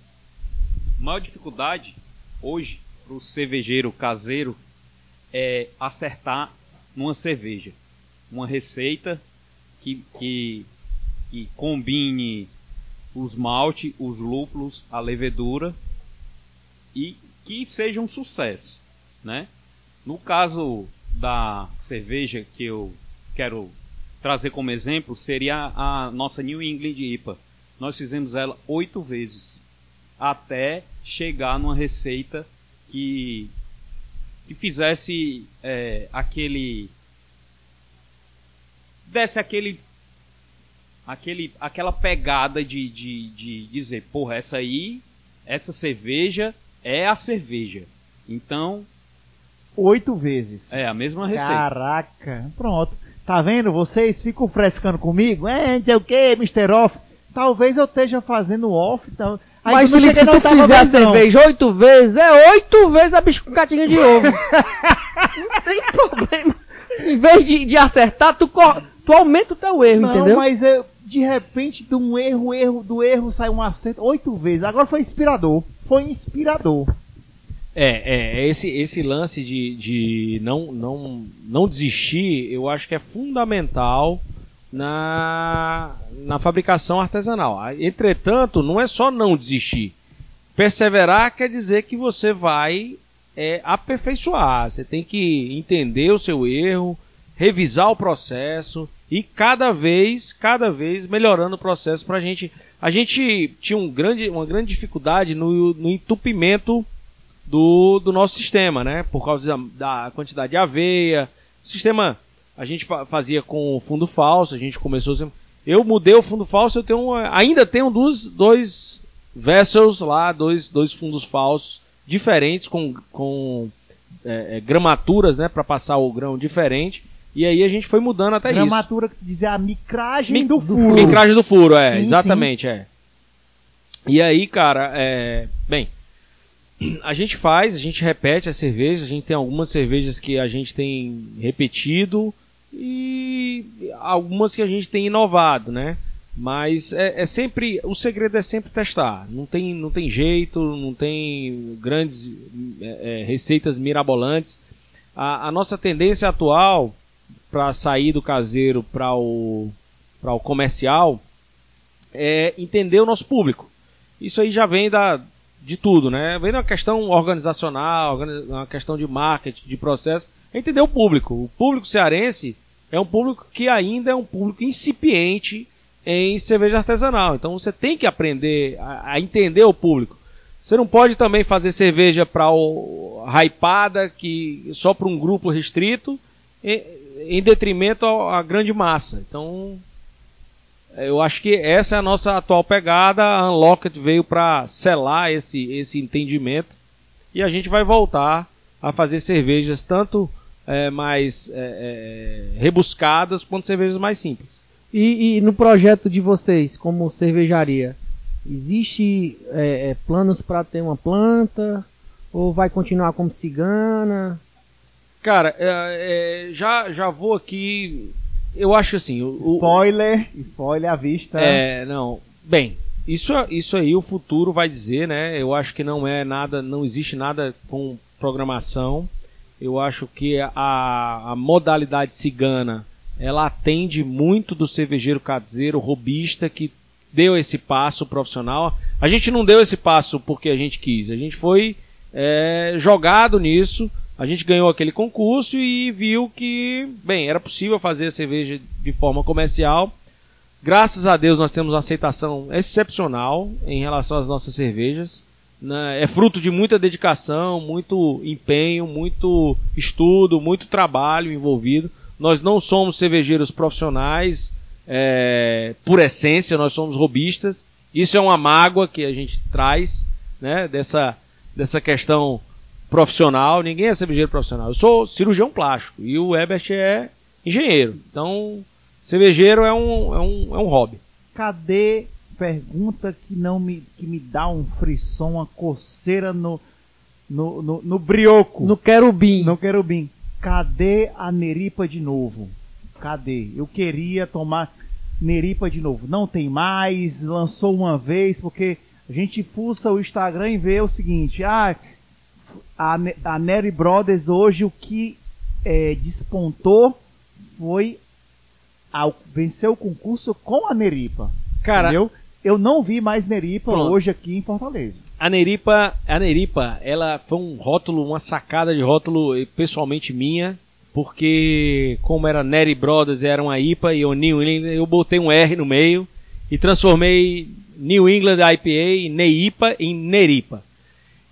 A maior dificuldade hoje para o cervejeiro caseiro é acertar numa cerveja, uma receita que, que, que combine os malte, os lúpulos, a levedura e que seja um sucesso, né? No caso da cerveja que eu quero trazer como exemplo seria a nossa New England IPA. Nós fizemos ela oito vezes até chegar numa receita que que fizesse é, aquele desse aquele aquele aquela pegada de, de, de dizer porra essa aí essa cerveja é a cerveja então oito vezes é a mesma receita caraca pronto tá vendo vocês ficam frescando comigo é não sei o que Mr. Off talvez eu esteja fazendo off então Aí Mas, Felipe, se tu fizer a cerveja oito vezes, é oito vezes a bicho com catinha de ovo. não tem problema. Em vez de, de acertar, tu, tu aumenta o teu erro, não, entendeu? mas eu, de repente, de um erro, erro, do erro sai um acerto oito vezes. Agora foi inspirador. Foi inspirador. É, é esse, esse lance de, de não, não, não desistir, eu acho que é fundamental na, na fabricação artesanal. Entretanto, não é só não desistir. Perseverar quer dizer que você vai é, aperfeiçoar. Você tem que entender o seu erro, revisar o processo e cada vez, cada vez melhorando o processo para a gente. A gente tinha um grande, uma grande dificuldade no, no entupimento do, do nosso sistema, né? Por causa da, da quantidade de aveia. O sistema a gente fazia com fundo falso, a gente começou. Eu mudei o fundo falso, eu tenho ainda tenho dois, dois vessels lá, dois, dois fundos falsos diferentes com, com é, é, gramaturas, né, para passar o grão diferente. E aí a gente foi mudando até Gramatura isso. Gramatura que dizer a micragem Mi do furo. Micragem do furo, é, sim, exatamente, sim. é. E aí, cara, é, bem, a gente faz, a gente repete as cervejas, a gente tem algumas cervejas que a gente tem repetido, e algumas que a gente tem inovado, né? Mas é, é, sempre o segredo é sempre testar. Não tem, não tem jeito, não tem grandes é, é receitas mirabolantes. A, a, nossa tendência atual para sair do caseiro para o o comercial é entender o nosso público. Isso aí já vem da de tudo, né? Vem uma questão organizacional, uma questão de marketing, de processo entender o público. O público cearense é um público que ainda é um público incipiente em cerveja artesanal. Então você tem que aprender a, a entender o público. Você não pode também fazer cerveja para o hypada, que só para um grupo restrito, em, em detrimento à grande massa. Então, eu acho que essa é a nossa atual pegada. A Unlocked veio para selar esse, esse entendimento e a gente vai voltar a fazer cervejas tanto é, mais é, é, rebuscadas quanto cervejas mais simples. E, e, no projeto de vocês, como cervejaria, existe é, é, planos para ter uma planta? Ou vai continuar como cigana? Cara, é, já, já vou aqui. Eu acho assim. O, spoiler, spoiler à vista. É, não. Bem, isso, isso aí o futuro vai dizer, né? Eu acho que não é nada, não existe nada com programação. Eu acho que a, a modalidade cigana ela atende muito do cervejeiro caseiro robista que deu esse passo profissional. A gente não deu esse passo porque a gente quis, a gente foi é, jogado nisso. A gente ganhou aquele concurso e viu que, bem, era possível fazer cerveja de forma comercial. Graças a Deus nós temos uma aceitação excepcional em relação às nossas cervejas né, é fruto de muita dedicação, muito empenho, muito estudo, muito trabalho envolvido. Nós não somos cervejeiros profissionais é, por essência, nós somos robistas. Isso é uma mágoa que a gente traz né, dessa, dessa questão profissional. Ninguém é cervejeiro profissional. Eu sou cirurgião plástico e o Ebert é engenheiro. Então, cervejeiro é um, é um, é um hobby. Cadê pergunta que não me, que me dá um frisson, uma coceira no, no, no, no brioco, No querubim. no querubim. Cadê a Neripa de novo? Cadê? Eu queria tomar Neripa de novo. Não tem mais, lançou uma vez, porque a gente fuça o Instagram e vê o seguinte, ah, a, a Neri Brothers hoje o que é, despontou foi ao vencer o concurso com a Neripa. Cara, entendeu? Eu não vi mais Neripa Pronto. hoje aqui em Fortaleza. A Neripa, a Neripa, ela foi um rótulo, uma sacada de rótulo eh, pessoalmente minha, porque como era Neri Brothers, era uma IPA e o New England, eu botei um R no meio e transformei New England IPA Neipa em Neripa.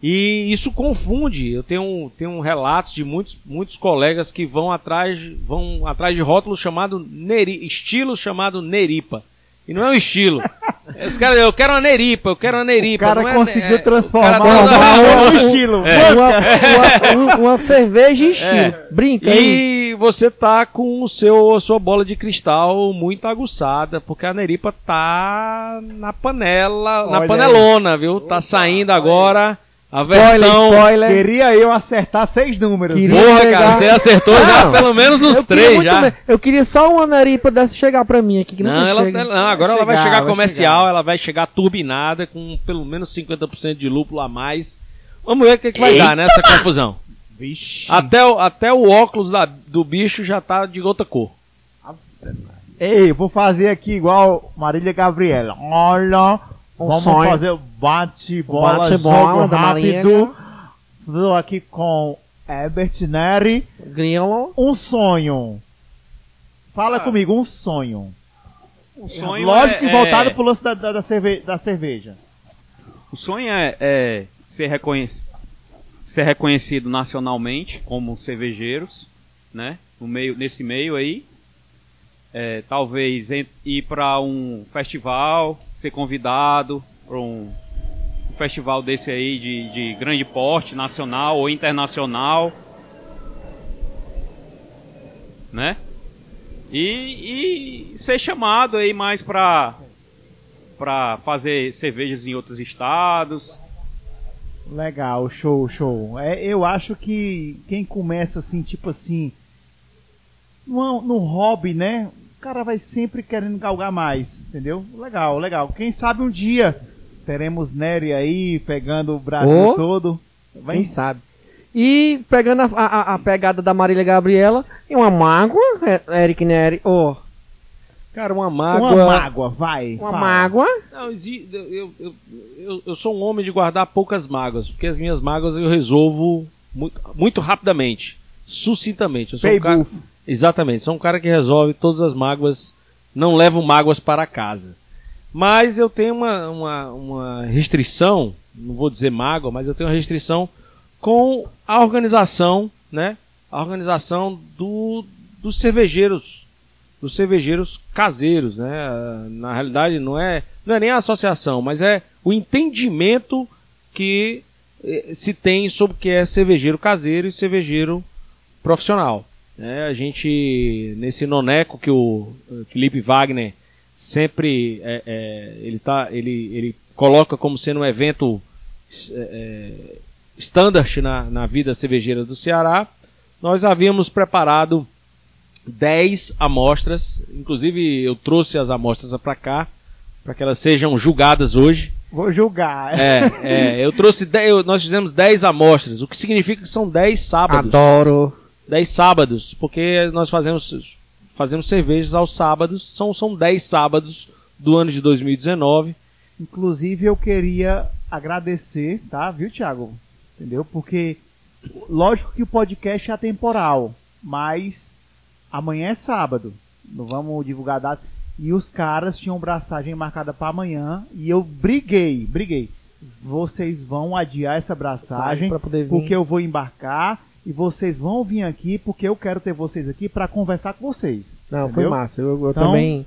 E isso confunde. Eu tenho, tenho relatos de muitos, muitos colegas que vão atrás, vão atrás de rótulos chamado Neri, estilo chamado Neripa. E não é um estilo. Os caras, eu quero uma Neripa, eu quero uma Neripa. o cara não é- conseguiu é- transformar o cara uma- um estilo. É. Uma, uma- um- uma cerveja em estilo. É. Brinca aí. E você tá com o seu, a sua bola de cristal muito aguçada, porque a Neripa tá na panela, na Olha panelona, viu? Tá saindo agora a Spoiler, versão. spoiler. Queria eu acertar seis números. Queria- Porra, pegar- cara, você acertou já Não, pelo menos uns três já. bem. Eu queria só uma naripa dessa chegar pra mim aqui, que Não, ela, chega. não, agora ela vai chegar, chegar vai comercial, chegar. ela vai chegar turbinada com pelo menos 50% de lúpulo a mais. Vamos ver o que, que vai Eita! dar nessa confusão. Vixe. Até o, até o óculos da- do bicho já tá de outra cor. Ei, vou fazer aqui igual Marília Gabriela. Olha, Um vamos sonho. fazer o bate-bola, Bate-bola jogo rápido. Estou aqui com Herbert Neri. Grilo. Um sonho. Fala Ah. comigo, um sonho. O sonho Lógico é, que voltado é, pro lance da, da, da cerve- da cerveja. O sonho é, é ser, reconhec- ser reconhecido nacionalmente como cervejeiros, né? No meio, nesse meio aí. É, talvez ir para um festival, ser convidado para um, festival desse aí de, de grande porte, nacional ou internacional, né? E, e ser chamado aí mais para para fazer cervejas em outros estados. Legal, show, show. É, eu acho que quem começa assim, tipo assim, no hobby, né? O cara vai sempre querendo galgar mais, entendeu? Legal, legal. Quem sabe um dia teremos Nery aí pegando o Brasil Oh. todo. Vai Quem sabe? E pegando a, a- a pegada da Marília Gabriela, e uma mágoa, é- Eric Neri, oh, Cara, uma uma mágoa. mágoa, vai. uma fala. mágoa, Não, eu, eu, eu, eu sou um homem de guardar poucas mágoas, porque as minhas mágoas eu resolvo muito, muito rapidamente, sucintamente. Eu sou um cara, exatamente, sou um cara que resolve todas as mágoas, não levo mágoas para casa. Mas eu tenho uma, uma, uma restrição, não vou dizer mágoa, mas eu tenho uma restrição com a organização, né? A organização do, dos cervejeiros, dos cervejeiros caseiros, né? Na realidade não é, não é nem a associação, mas é o entendimento que eh, se tem sobre o que é cervejeiro caseiro e cervejeiro profissional. Né? A gente nesse noneco que o eh, Felipe Wagner sempre é, é, ele tá ele, ele coloca como sendo um evento standard na, na vida cervejeira do Ceará nós havíamos preparado 10 amostras inclusive eu trouxe as amostras para cá para que elas sejam julgadas hoje Vou julgar. é, é, eu trouxe 10, eu- nós fizemos 10 amostras o que significa que são 10 sábados adoro. 10 sábados, porque nós fazemos, fazemos cervejas aos sábados, são, são 10 sábados do ano de 2019. Inclusive eu queria agradecer, tá? Viu, Thiago? Entendeu? Porque lógico que o podcast é atemporal, mas amanhã é sábado. Não vamos divulgar a data. E os caras tinham braçagem marcada para amanhã e eu briguei, briguei. Vocês vão adiar essa braçagem Pra poder vir. porque eu vou embarcar e vocês vão vir aqui porque eu quero ter vocês aqui para conversar com vocês. Não, foi entendeu? massa. Eu, eu Então, também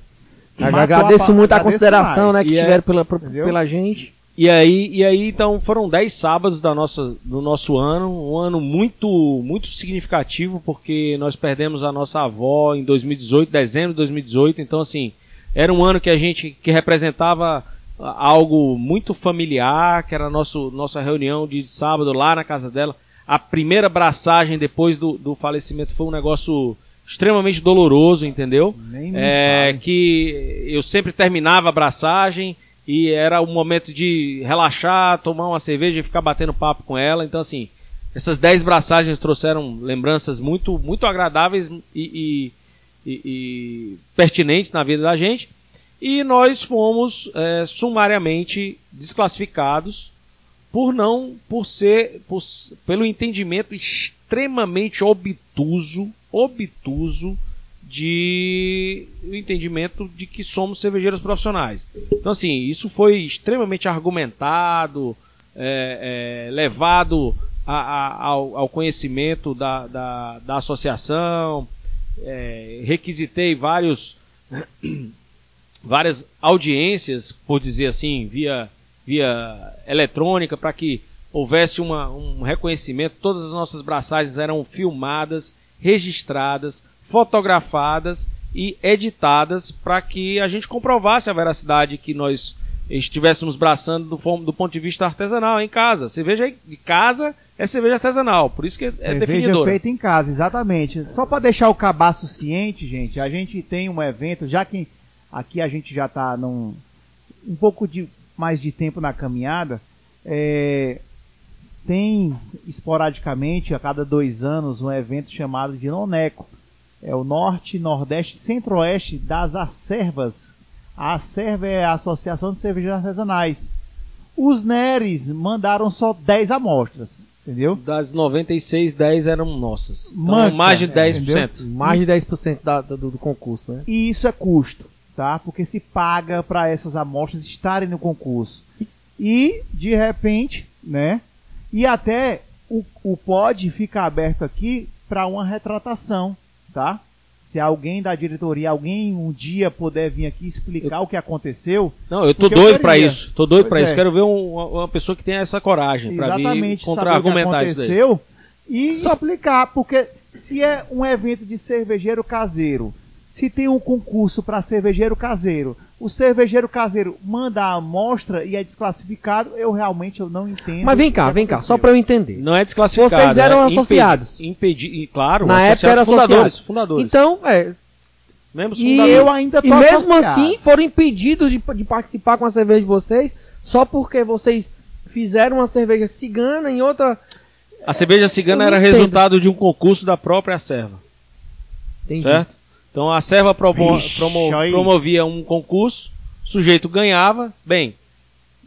agradeço a- muito a agradeço consideração mais. né, que E é- tiveram pela, Entendeu? pela gente. E aí, e aí então foram 10 sábados da nossa, do nosso ano, um ano muito, muito significativo, porque nós perdemos a nossa avó em 2018, dezembro de 2018, então assim, era um ano que a gente que representava algo muito familiar, que era nosso, nossa reunião de sábado lá na casa dela. A primeira abraçagem depois do, do falecimento foi um negócio extremamente doloroso, entendeu? Nem É, que eu sempre terminava a abraçagem e era o momento de relaxar, tomar uma cerveja e ficar batendo papo com ela. Então, assim, essas 10 braçagens trouxeram lembranças muito, muito agradáveis e, e- e- e pertinentes na vida da gente. E nós fomos é, sumariamente desclassificados por não, por ser, por pelo entendimento extremamente obtuso, obtuso de o entendimento de que somos cervejeiros profissionais. Então assim, isso foi extremamente argumentado, é, é, levado a- a- ao, ao conhecimento da, da, da associação, é, requisitei vários várias audiências, por dizer assim, via, via eletrônica, para que houvesse uma, um reconhecimento. Todas as nossas braçagens eram filmadas, registradas, fotografadas e editadas para que a gente comprovasse a veracidade que nós estivéssemos braçando do, do ponto de vista artesanal em casa. Cerveja de casa é cerveja artesanal, por isso que é Cerveja definidora. feita em casa, exatamente. Só para deixar o cabaço ciente, gente, a gente tem um evento, já que aqui a gente já está num um pouco de mais de tempo na caminhada, é, tem esporadicamente a cada dois anos um evento chamado de Noneco. É o Norte, Nordeste e Centro-Oeste das Acervas. A Acerva é a Associação de Cervejas Artesanais. Os NERES mandaram só 10 amostras, entendeu? Das 96, 10 eram nossas. Então, Manca, mais de é, 10%. Mais de 10% da, do, do concurso, né? E isso é custo, tá? Porque se paga para essas amostras estarem no concurso. E, de repente, né? E até o, o pod fica aberto aqui para uma retratação, tá? Se alguém da diretoria, alguém um dia puder vir aqui explicar o que aconteceu, Não, eu tô eu doido pra queria. isso. Tô doido Pois pra isso. é. Quero ver um- uma, pessoa que tenha essa coragem pra vir contra-argumentar isso aconteceu e explicar, porque se é um evento de cervejeiro caseiro, se tem um concurso para cervejeiro caseiro, o cervejeiro caseiro manda a amostra e é desclassificado, eu realmente eu não entendo. Mas vem cá, que vem cá, só pra eu entender. Não é desclassificado. Vocês eram é impedi- associados. Impedi, e, claro, Na época eram fundadores. Fundadores. Então, é. Mesmo E eu ainda tô E mesmo associado. assim foram impedidos de, de participar com a cerveja de vocês só porque vocês fizeram uma cerveja cigana em outra. A cerveja cigana Eu era resultado de um concurso da própria serva, Entendi. certo? Então a serva promo- promo- promovia um concurso, o sujeito ganhava, bem,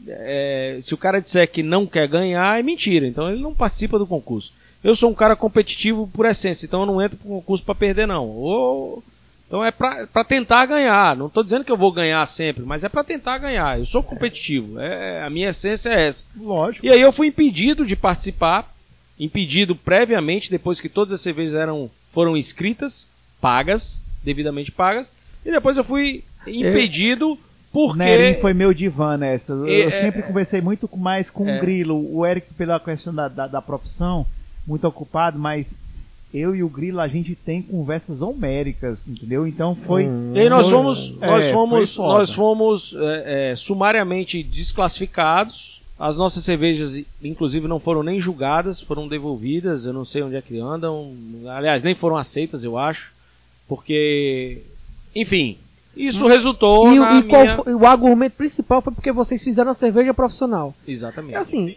é, se o cara disser que não quer ganhar, é mentira, então ele não participa do concurso. Eu sou um cara competitivo por essência, então eu não entro pro concurso para perder não. Ou- então é pra tentar ganhar. Não tô dizendo que eu vou ganhar sempre, mas é pra tentar ganhar. Eu sou competitivo. É, a minha essência é essa. Lógico. E aí eu fui impedido de participar, impedido previamente, depois que todas as cervejas eram, foram inscritas, pagas, devidamente pagas, e depois eu fui impedido O porque Nerim foi meu divã nessa. Eu, É, eu sempre é, conversei muito com- mais com é. o Grilo. O Eric, pela questão da, da, da profissão, muito ocupado, mas eu e o Grilo, a gente tem conversas homéricas, entendeu? Então foi. Hum. E aí nós fomos, é, nós fomos, nós fomos é, é, sumariamente desclassificados. As nossas cervejas, inclusive, não foram nem julgadas, foram devolvidas. Eu não sei onde é que andam. Aliás, nem foram aceitas, eu acho, porque, enfim, isso resultou E, na e qual minha... foi- o argumento principal foi porque vocês fizeram a cerveja profissional. Exatamente. Assim,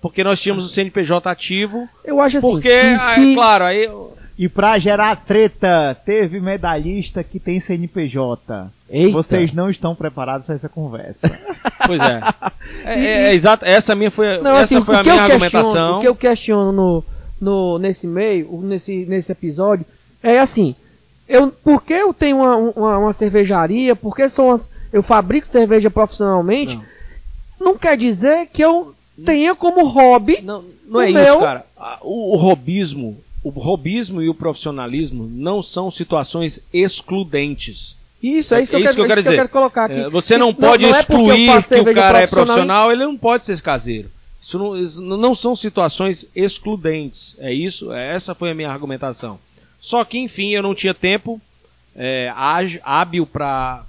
Porque nós tínhamos o CNPJ ativo. eu acho assim. Porque, que ah, se- é claro, aí E pra gerar treta, teve medalhista que tem CNPJ. Eita. Vocês não estão preparados para essa conversa. Pois é. É, é, é exato. Essa minha foi, Não, essa assim, foi a que minha argumentação. o que eu questiono no, no, nesse meio, nesse, nesse episódio, é assim, eu, por que eu tenho uma, uma, uma cervejaria, por que sou uma- eu fabrico cerveja profissionalmente, não. quer dizer que eu tenha como hobby Não, não é meu- isso, cara. O, o robismo, o robismo e o profissionalismo não são situações excludentes. Isso, é isso que, É eu, isso quero, que eu quero isso que eu quero colocar aqui. É, Você não pode é porque eu excluir que o cara é profissional, ele não pode ser caseiro. Isso não, isso não são situações excludentes. É isso, é- essa foi a minha argumentação. Só que, enfim, eu não tinha tempo. é, hábil para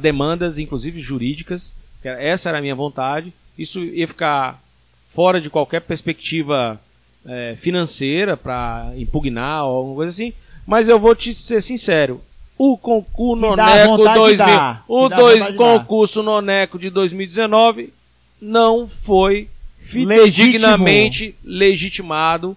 demandas, inclusive jurídicas. Essa era a minha vontade. Isso ia ficar fora de qualquer perspectiva é, financeira para impugnar ou alguma coisa assim. Mas eu vou te ser sincero. O concurso Noneco vontade de 2000, dar. o dois, concurso Noneco de 2019 não foi Legítimo. fidedignamente legitimado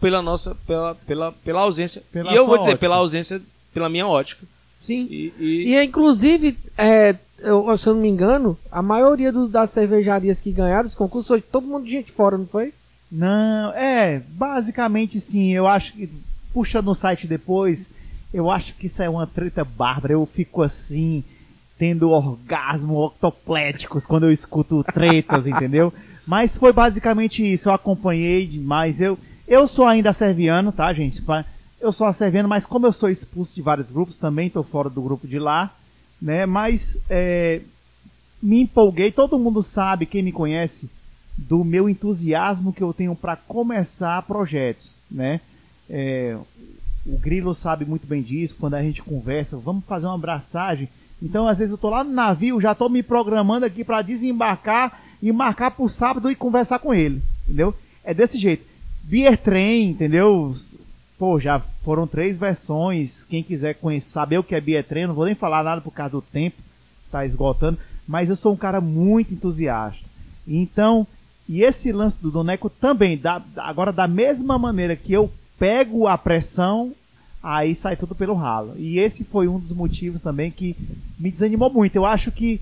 pela nossa pela, pela, pela ausência. Pela e eu vou dizer ótica. pela ausência, pela minha ótica. Sim. E, e- E inclusive, é, eu- se eu não me engano, a maioria dos- das cervejarias que ganharam esse concurso foi todo mundo de gente fora, não foi? Não, é, basicamente sim, eu acho que, puxa no site depois, eu acho que isso é uma treta bárbara, eu fico assim, tendo orgasmo octopléticos quando eu escuto tretas, entendeu? Mas foi basicamente isso, eu acompanhei demais, eu, eu sou ainda serviano, tá gente? Eu sou serviano, mas como eu sou expulso de vários grupos, também estou fora do grupo de lá, né? Mas é, me empolguei, todo mundo sabe, quem me conhece, do meu entusiasmo que eu tenho para começar projetos, né? É, o Grilo sabe muito bem disso, quando a gente conversa, vamos fazer uma abraçagem. Então, às vezes eu tô lá no navio, já tô me programando aqui para desembarcar e marcar pro sábado e conversar com ele, entendeu? É desse jeito. Beer Train, entendeu? Pô, já foram três versões. Quem quiser conhecer, saber o que é Beer Train, não vou nem falar nada por causa do tempo, tá esgotando. Mas eu sou um cara muito entusiasta. Então, e esse lance do Doneco também, da, agora da mesma maneira que eu pego a pressão, aí sai tudo pelo ralo. E esse foi um dos motivos também que me desanimou muito. Eu acho que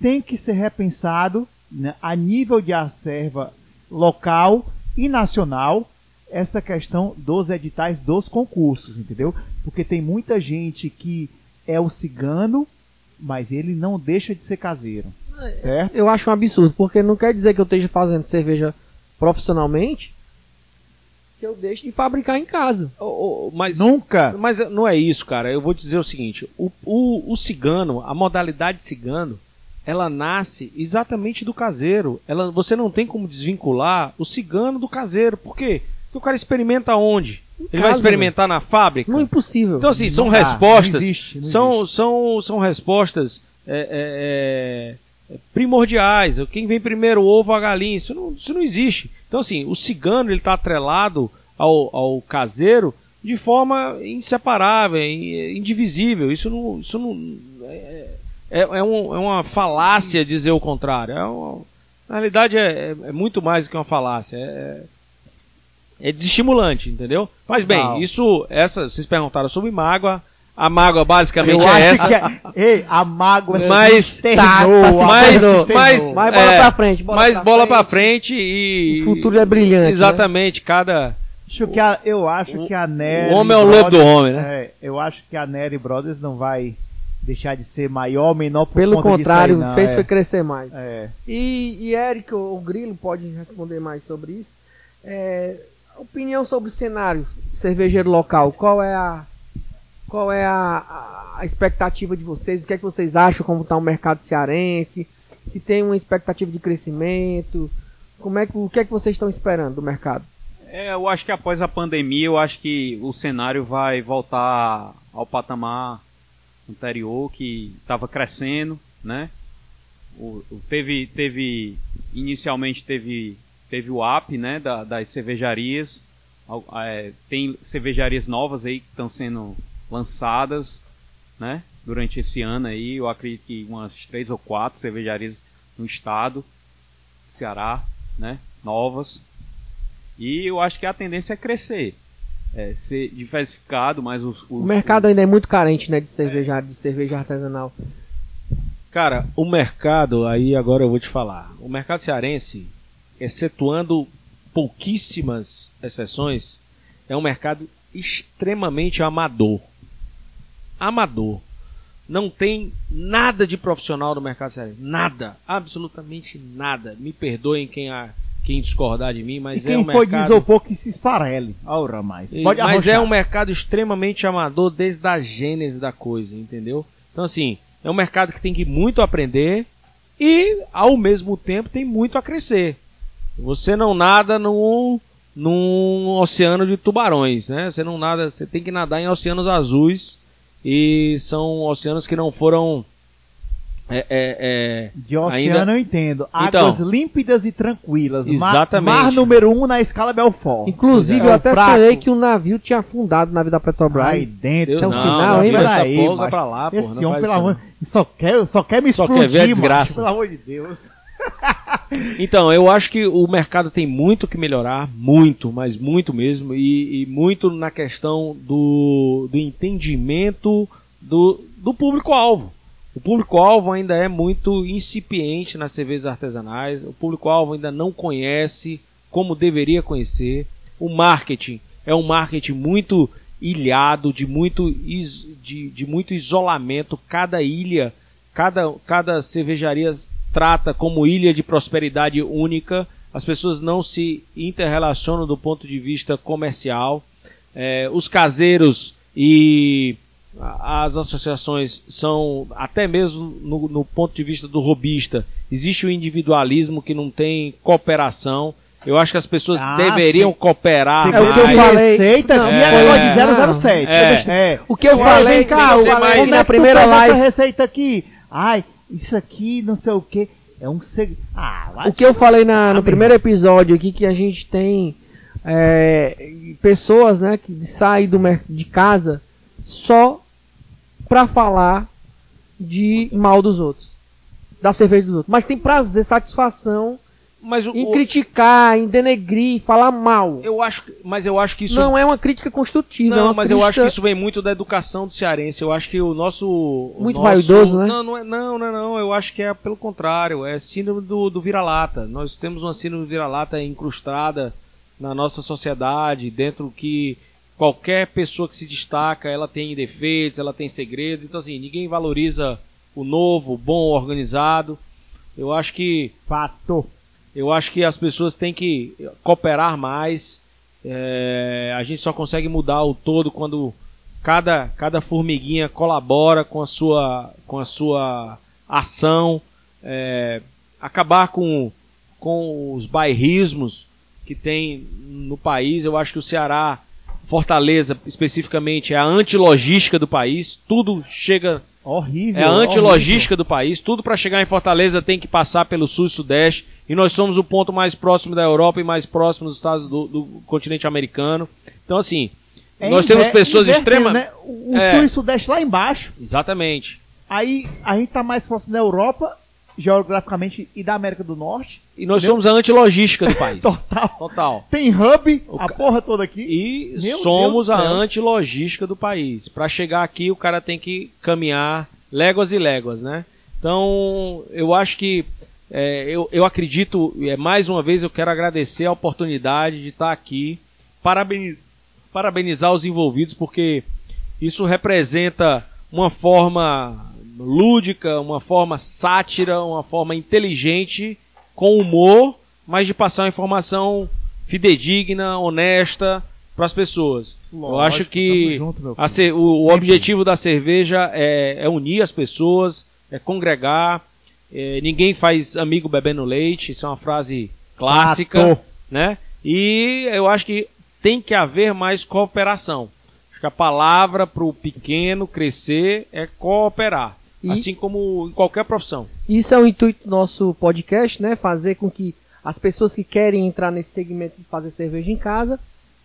tem que ser repensado né, a nível de acerva local e nacional essa questão dos editais dos concursos, entendeu? Porque tem muita gente que é o cigano, mas ele não deixa de ser caseiro, certo? Eu acho um absurdo, porque não quer dizer que eu esteja fazendo cerveja profissionalmente que eu deixe de fabricar em casa. Ô, ô, mas, Nunca. mas não é isso, cara. Eu vou dizer o seguinte: o, o, o cigano, a modalidade cigano, ela nasce exatamente do caseiro. Ela, você não tem como desvincular o cigano do caseiro. Por quê? Porque o cara experimenta onde? Ele vai casa, experimentar na fábrica? Não é impossível. Então, assim, são dá, respostas. não existe, não são, são, são respostas é, é, é, primordiais. Quem vem primeiro, o ovo ou a galinha? Isso não, isso não existe. Então, assim, o cigano ele está atrelado ao, ao caseiro de forma inseparável, in- indivisível. Isso não. Isso não é, é, é um- é uma falácia dizer o contrário. É uma- na realidade, é, é- é muito mais do que uma falácia. É, é desestimulante, entendeu? Mas bem, Total. isso, essa, vocês perguntaram sobre mágoa. A mágoa basicamente Eu é acho essa. que é, ei, a mágoa Mas externou, tá- tá mas, mas. Mas bola é, pra frente, bola mas pra bola frente. pra frente e. O futuro é brilhante, Exatamente, cada. Acho que a, eu acho que a Nery o homem é o lobo do homem, né? É, eu acho que a Nery Brothers não vai deixar de ser maior ou menor por Pelo conta disso contrário, aí, não, fez é. foi crescer mais. É. E, e Eric, o, o Grilo, pode responder mais sobre isso. É, opinião sobre o cenário cervejeiro local. Qual é a qual é a, a- a expectativa de vocês? O que é que vocês acham como está o mercado cearense? Se tem uma expectativa de crescimento? Como é que, o que é que vocês estão esperando do mercado? É, eu acho que após a pandemia, eu acho que o cenário vai voltar ao patamar anterior, que estava crescendo, né? O, o- teve, teve, inicialmente teve, teve o app, né, da- das cervejarias. É, tem cervejarias novas aí que estão sendo lançadas, né? Durante esse ano aí, eu acredito que umas três ou quatro cervejarias no estado, Ceará, né? Novas. E eu acho que a tendência é crescer. É, ser diversificado, mas os, os- O mercado ainda é muito carente, né, de cerveja, de cerveja artesanal. Cara, o mercado, aí agora eu vou te falar. O mercado cearense, excetuando pouquíssimas exceções, é um mercado extremamente amador. Amador. Não tem nada de profissional no mercado cearense. Nada. Absolutamente nada. Me perdoem quem, a, quem discordar de mim, E mas quem é um foi de mercado... isopor que se esfarele. Ora, mais. E- mas é um mercado extremamente amador desde a gênese da coisa, entendeu? Então, assim, é um mercado que tem que muito aprender e, ao mesmo tempo, tem muito a crescer. Você não nada num, num oceano de tubarões, né? Você não nada, você tem que nadar em oceanos azuis e são oceanos que não foram é, é, é, De oceano ainda- eu entendo. Águas Então. límpidas e tranquilas. Exatamente. Mar, número um na escala Belfort. Inclusive, É, eu o até fraco. sonhei que o navio tinha afundado na vida da Petrobras. Aí dentro. É um não, sinal, hein, Peraí, pra lá, porra, Esse não homem, faz pelo isso amor só quer, só quer me Só quer explodir, ver a macho, desgraça. pelo amor de Deus. Então, eu acho que o mercado tem muito que melhorar, muito, mas muito mesmo, e, e muito na questão do, do entendimento do, do público-alvo. O público-alvo ainda é muito incipiente nas cervejas artesanais, o público-alvo ainda não conhece como deveria conhecer. O marketing é um marketing muito ilhado, de muito, is- de, de muito isolamento. Cada ilha, cada, cada cervejaria trata como ilha de prosperidade única. As pessoas não se interrelacionam do ponto de vista comercial. É, os caseiros e as associações são, até mesmo no, no ponto de vista do robista, existe o individualismo que não tem cooperação. Eu acho que as pessoas Ah, deveriam sim. cooperar Segredo o que eu falei. receita Não, é, é de não. 007. É. É. O que eu falei, vem cá, o- mais- como é na primeira live. essa receita aqui? Ai, isso aqui, não sei o que. É um segredo. Ah, O que eu falei na- no primeiro episódio aqui que a gente tem é, pessoas, né, que saem do de casa só pra falar de mal dos outros, da cerveja dos outros. Mas tem prazer, satisfação Mas o, em criticar, em denegrir, falar mal. eu acho, mas eu acho que isso Não é uma crítica construtiva. é Não, uma mas eu crítica- acho que isso vem muito da educação do cearense. Eu acho que o nosso. o Muito nosso- vaidoso, né? Não, não, é, não, não, não. Eu acho que é pelo contrário. É síndrome do, do vira-lata. Nós temos uma síndrome do vira-lata incrustada na nossa sociedade, dentro que qualquer pessoa que se destaca, ela tem defeitos, ela tem segredos. Então, assim, ninguém valoriza o novo, o bom, o organizado. Eu acho que Fato. eu acho que as pessoas têm que cooperar mais. É, a gente só consegue mudar o todo quando cada, cada formiguinha colabora com a sua, com a sua ação. É, acabar com, com os bairrismos que tem no país. Eu acho que o Ceará, Fortaleza especificamente, é a antilogística do país. Tudo chega Horrível. é a horrível. antilogística do país. Tudo para chegar em Fortaleza tem que passar pelo sul e sudeste. E nós somos o ponto mais próximo da Europa e mais próximo dos estados do, do continente americano. Então, assim, É nós temos pessoas extremamente. Né? O o É. sul e sudeste lá embaixo. Exatamente. Aí a gente tá mais próximo da Europa, geograficamente, e da América do Norte. E nós Entendeu? somos a antilogística do país. Total. Total. Tem hub, O a ca- porra toda aqui. E Meu somos a antilogística do país. Para chegar aqui, o cara tem que caminhar léguas e léguas, né? Então, eu acho que é, eu, eu acredito, é, mais uma vez eu quero agradecer a oportunidade de estar aqui, parabeni- parabenizar os envolvidos, porque isso representa uma forma lúdica, uma forma sátira, uma forma inteligente, com humor, mas de passar uma informação fidedigna, honesta para as pessoas. eu Lógico, acho que junto, a o, o objetivo da cerveja é, é unir as pessoas, é congregar. é, ninguém faz amigo bebendo leite, isso é uma frase clássica, né? E eu acho que tem que haver mais cooperação. Acho que a palavra para o pequeno crescer é cooperar, E- assim como em qualquer profissão. Isso é o intuito do nosso podcast, né? Fazer com que as pessoas que querem entrar nesse segmento de fazer cerveja em casa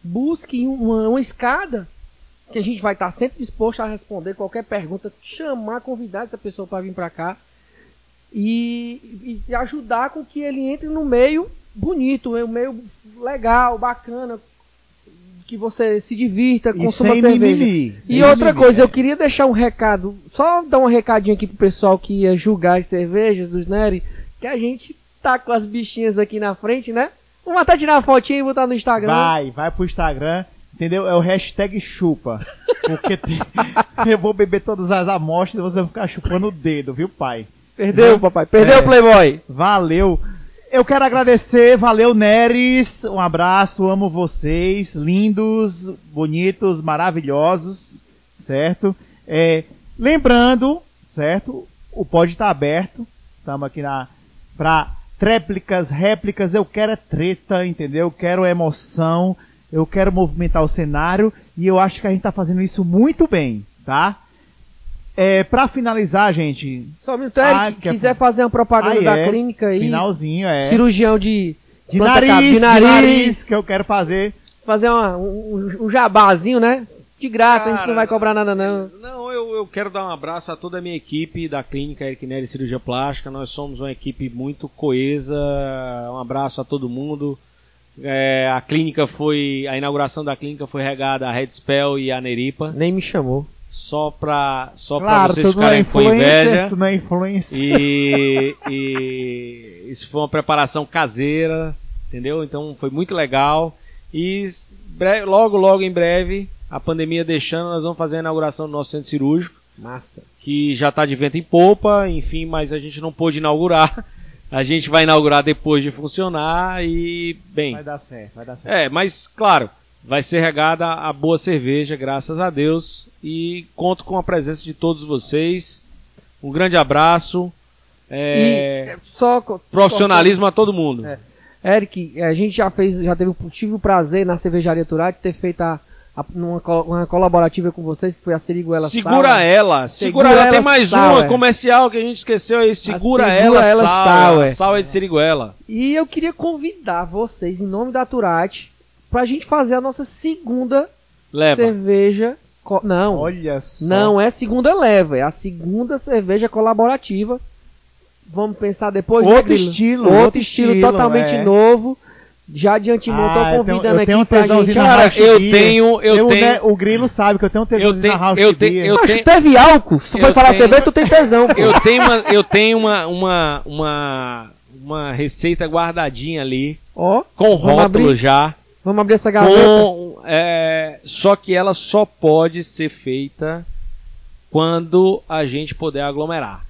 busquem uma, uma escada que a gente vai estar sempre disposto a responder qualquer pergunta, chamar, convidar essa pessoa para vir para cá e, e ajudar com que ele entre no meio bonito, um meio legal, bacana, que você se divirta, E consuma sem cerveja. mimimi. sem E outra mimimi, coisa, é. eu queria deixar um recado, só dar um recadinho aqui pro pessoal que ia julgar as cervejas dos Nery, que a gente tá com as bichinhas aqui na frente, né? Vamos até tirar uma fotinha e botar no Instagram. Vai, vai pro Instagram, entendeu? É o hashtag chupa. Porque tem- eu vou beber todas as amostras e você vai ficar chupando o dedo, viu, pai? Perdeu, papai. Perdeu É. Playboy. Valeu. Eu quero agradecer, valeu Neres, um abraço, amo vocês, lindos, bonitos, maravilhosos, certo? É, lembrando, certo? O pod está aberto, estamos aqui na para tréplicas, réplicas, eu quero é treta, entendeu? Eu quero emoção, eu quero movimentar o cenário e eu acho que a gente está fazendo isso muito bem, tá? É, pra finalizar, gente, Só um minuto, Eric, Ah, que é- quiser fazer uma propaganda Aí da é, clínica aí, finalzinho, é. cirurgião de, de nariz, cap- de nariz, que eu quero fazer. fazer uma- um, um jabazinho, né? De graça, a gente não vai cobrar nada não. Não, eu, eu quero dar um abraço a toda a minha equipe da clínica Eric Neri Cirurgia Plástica. Nós somos uma equipe muito coesa. Um abraço a todo mundo. É, a clínica foi. A inauguração da clínica foi regada a Red Spell e a Neripa. Nem me chamou. Só pra, só pra Claro, vocês tu não é ficarem com inveja. tu não é influencer. E, e isso foi uma preparação caseira, entendeu? Então foi muito legal. E bre- logo, logo em breve, a pandemia deixando, nós vamos fazer a inauguração do nosso centro cirúrgico, Massa. que já está de vento em popa, enfim, mas a gente não pôde inaugurar. A gente vai inaugurar depois de funcionar e, bem, Vai dar certo, vai dar certo. é, mas claro, vai ser regada a boa cerveja, graças a Deus. E conto com a presença de todos vocês. Um grande abraço. É, E só profissionalismo a todo mundo. É. Eric, a gente já fez, já teve, o- tive o prazer na cervejaria Turati ter feito a, a- numa co- uma colaborativa com vocês, que foi a Seriguela segura Sour. ela, segura, ela. Tem mais Sour. uma comercial que a gente esqueceu aí. Segura, Segura ela, ela, Sour. Sour. A Sour é de Siriguela. E eu queria convidar vocês, em nome da Turati, pra gente fazer a nossa segunda Leva. cerveja. Não, Olha só. não é segunda leva, é a segunda cerveja colaborativa. Vamos pensar depois. né, Outro Grilo? estilo, outro, outro estilo, estilo, totalmente é. novo. Já de antemão Ah, tô eu tenho- convidando eu tenho um aqui pra tesãozinho gente. Cara, eu Beer. tenho- eu né, tenho- o Grilo sabe que eu tenho um Eu tesãozinho tenho, na Rauch eu tenho, Beer. eu Mas tenho, teve álcool. Se eu for falar tenho- cerveja, tu tem tesão, pô. eu tenho uma, eu tenho uma, uma, uma, uma receita guardadinha ali, Ó, com Vamos rótulo abrir? já. Vamos abrir essa gaveta. Com, é, só que ela só pode ser feita quando a gente puder aglomerar.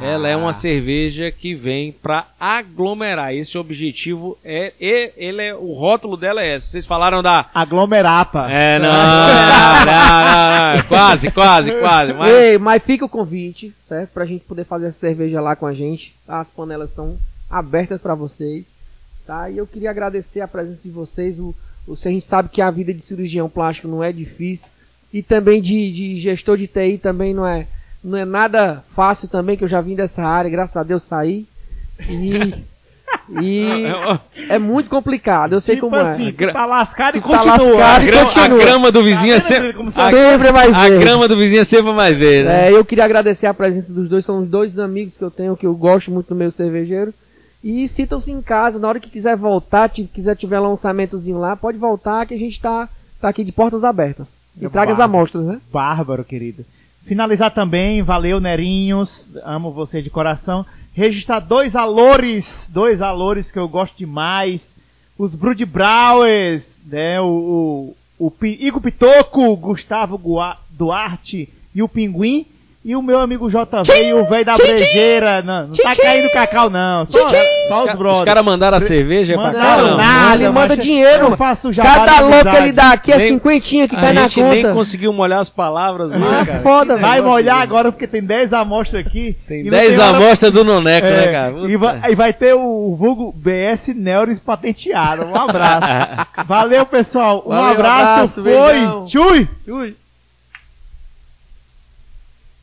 Ela é uma cerveja que vem para aglomerar. Esse objetivo é, é- ele é, o rótulo dela é esse. Vocês falaram da Aglomerapa. é, não, não, não, não, quase, quase, quase. Mas, Ei, mas fica o convite, certo? Pra gente poder fazer essa cerveja lá com a gente. As panelas estão abertas pra vocês, tá? E eu queria agradecer a presença de vocês. O, o, a gente sabe que a vida de cirurgião plástico não é difícil. E também de, de gestor de TI também não é, não é nada fácil também, que eu já vim dessa área, graças a Deus saí. E, e é muito complicado, eu sei tipo como assim, é. tá lascado e tá continua. lascado a, e grama, a continua. grama do vizinho é Tá sempre. como A, Sempre mais a verde. grama do vizinho é sempre mais verde. né? É, eu queria agradecer a presença dos dois, são os dois amigos que eu tenho, que eu gosto muito do meu cervejeiro. E sintam-se em casa, na hora que quiser voltar, se quiser tiver lançamentozinho lá, pode voltar que a gente tá, tá aqui de portas abertas. E É traga as amostras, né? Bárbaro, querido. Finalizar também, valeu, Nerinhos. Amo você de coração. Registrar dois alores, dois alores que eu gosto demais. Os Brood Browers, né? O, o, o Igor Pitoco, Gustavo Gua- Duarte e o Pinguim. E o meu amigo JV e o velho da brejeira. Não, não tá caindo cacau, não. Só, só os Os brothers. caras mandaram a cerveja pra cá? Mandaram não? nada, ele manda dinheiro. Eu faço jabá Cada louco que ele dá aqui é Nem- cinquentinha que A cai na gente nem conta. conseguiu molhar as palavras, né, Ah, cara? foda, Vai velho. molhar agora porque tem 10 amostras aqui. Tem e não 10 hora- amostras do Noneco, É, né, cara? e, vai, e vai ter o vulgo BS Neuris patenteado. Um abraço. Valeu, pessoal. Um Valeu, abraço. abraço, foi. beijão. Tchui. Ui.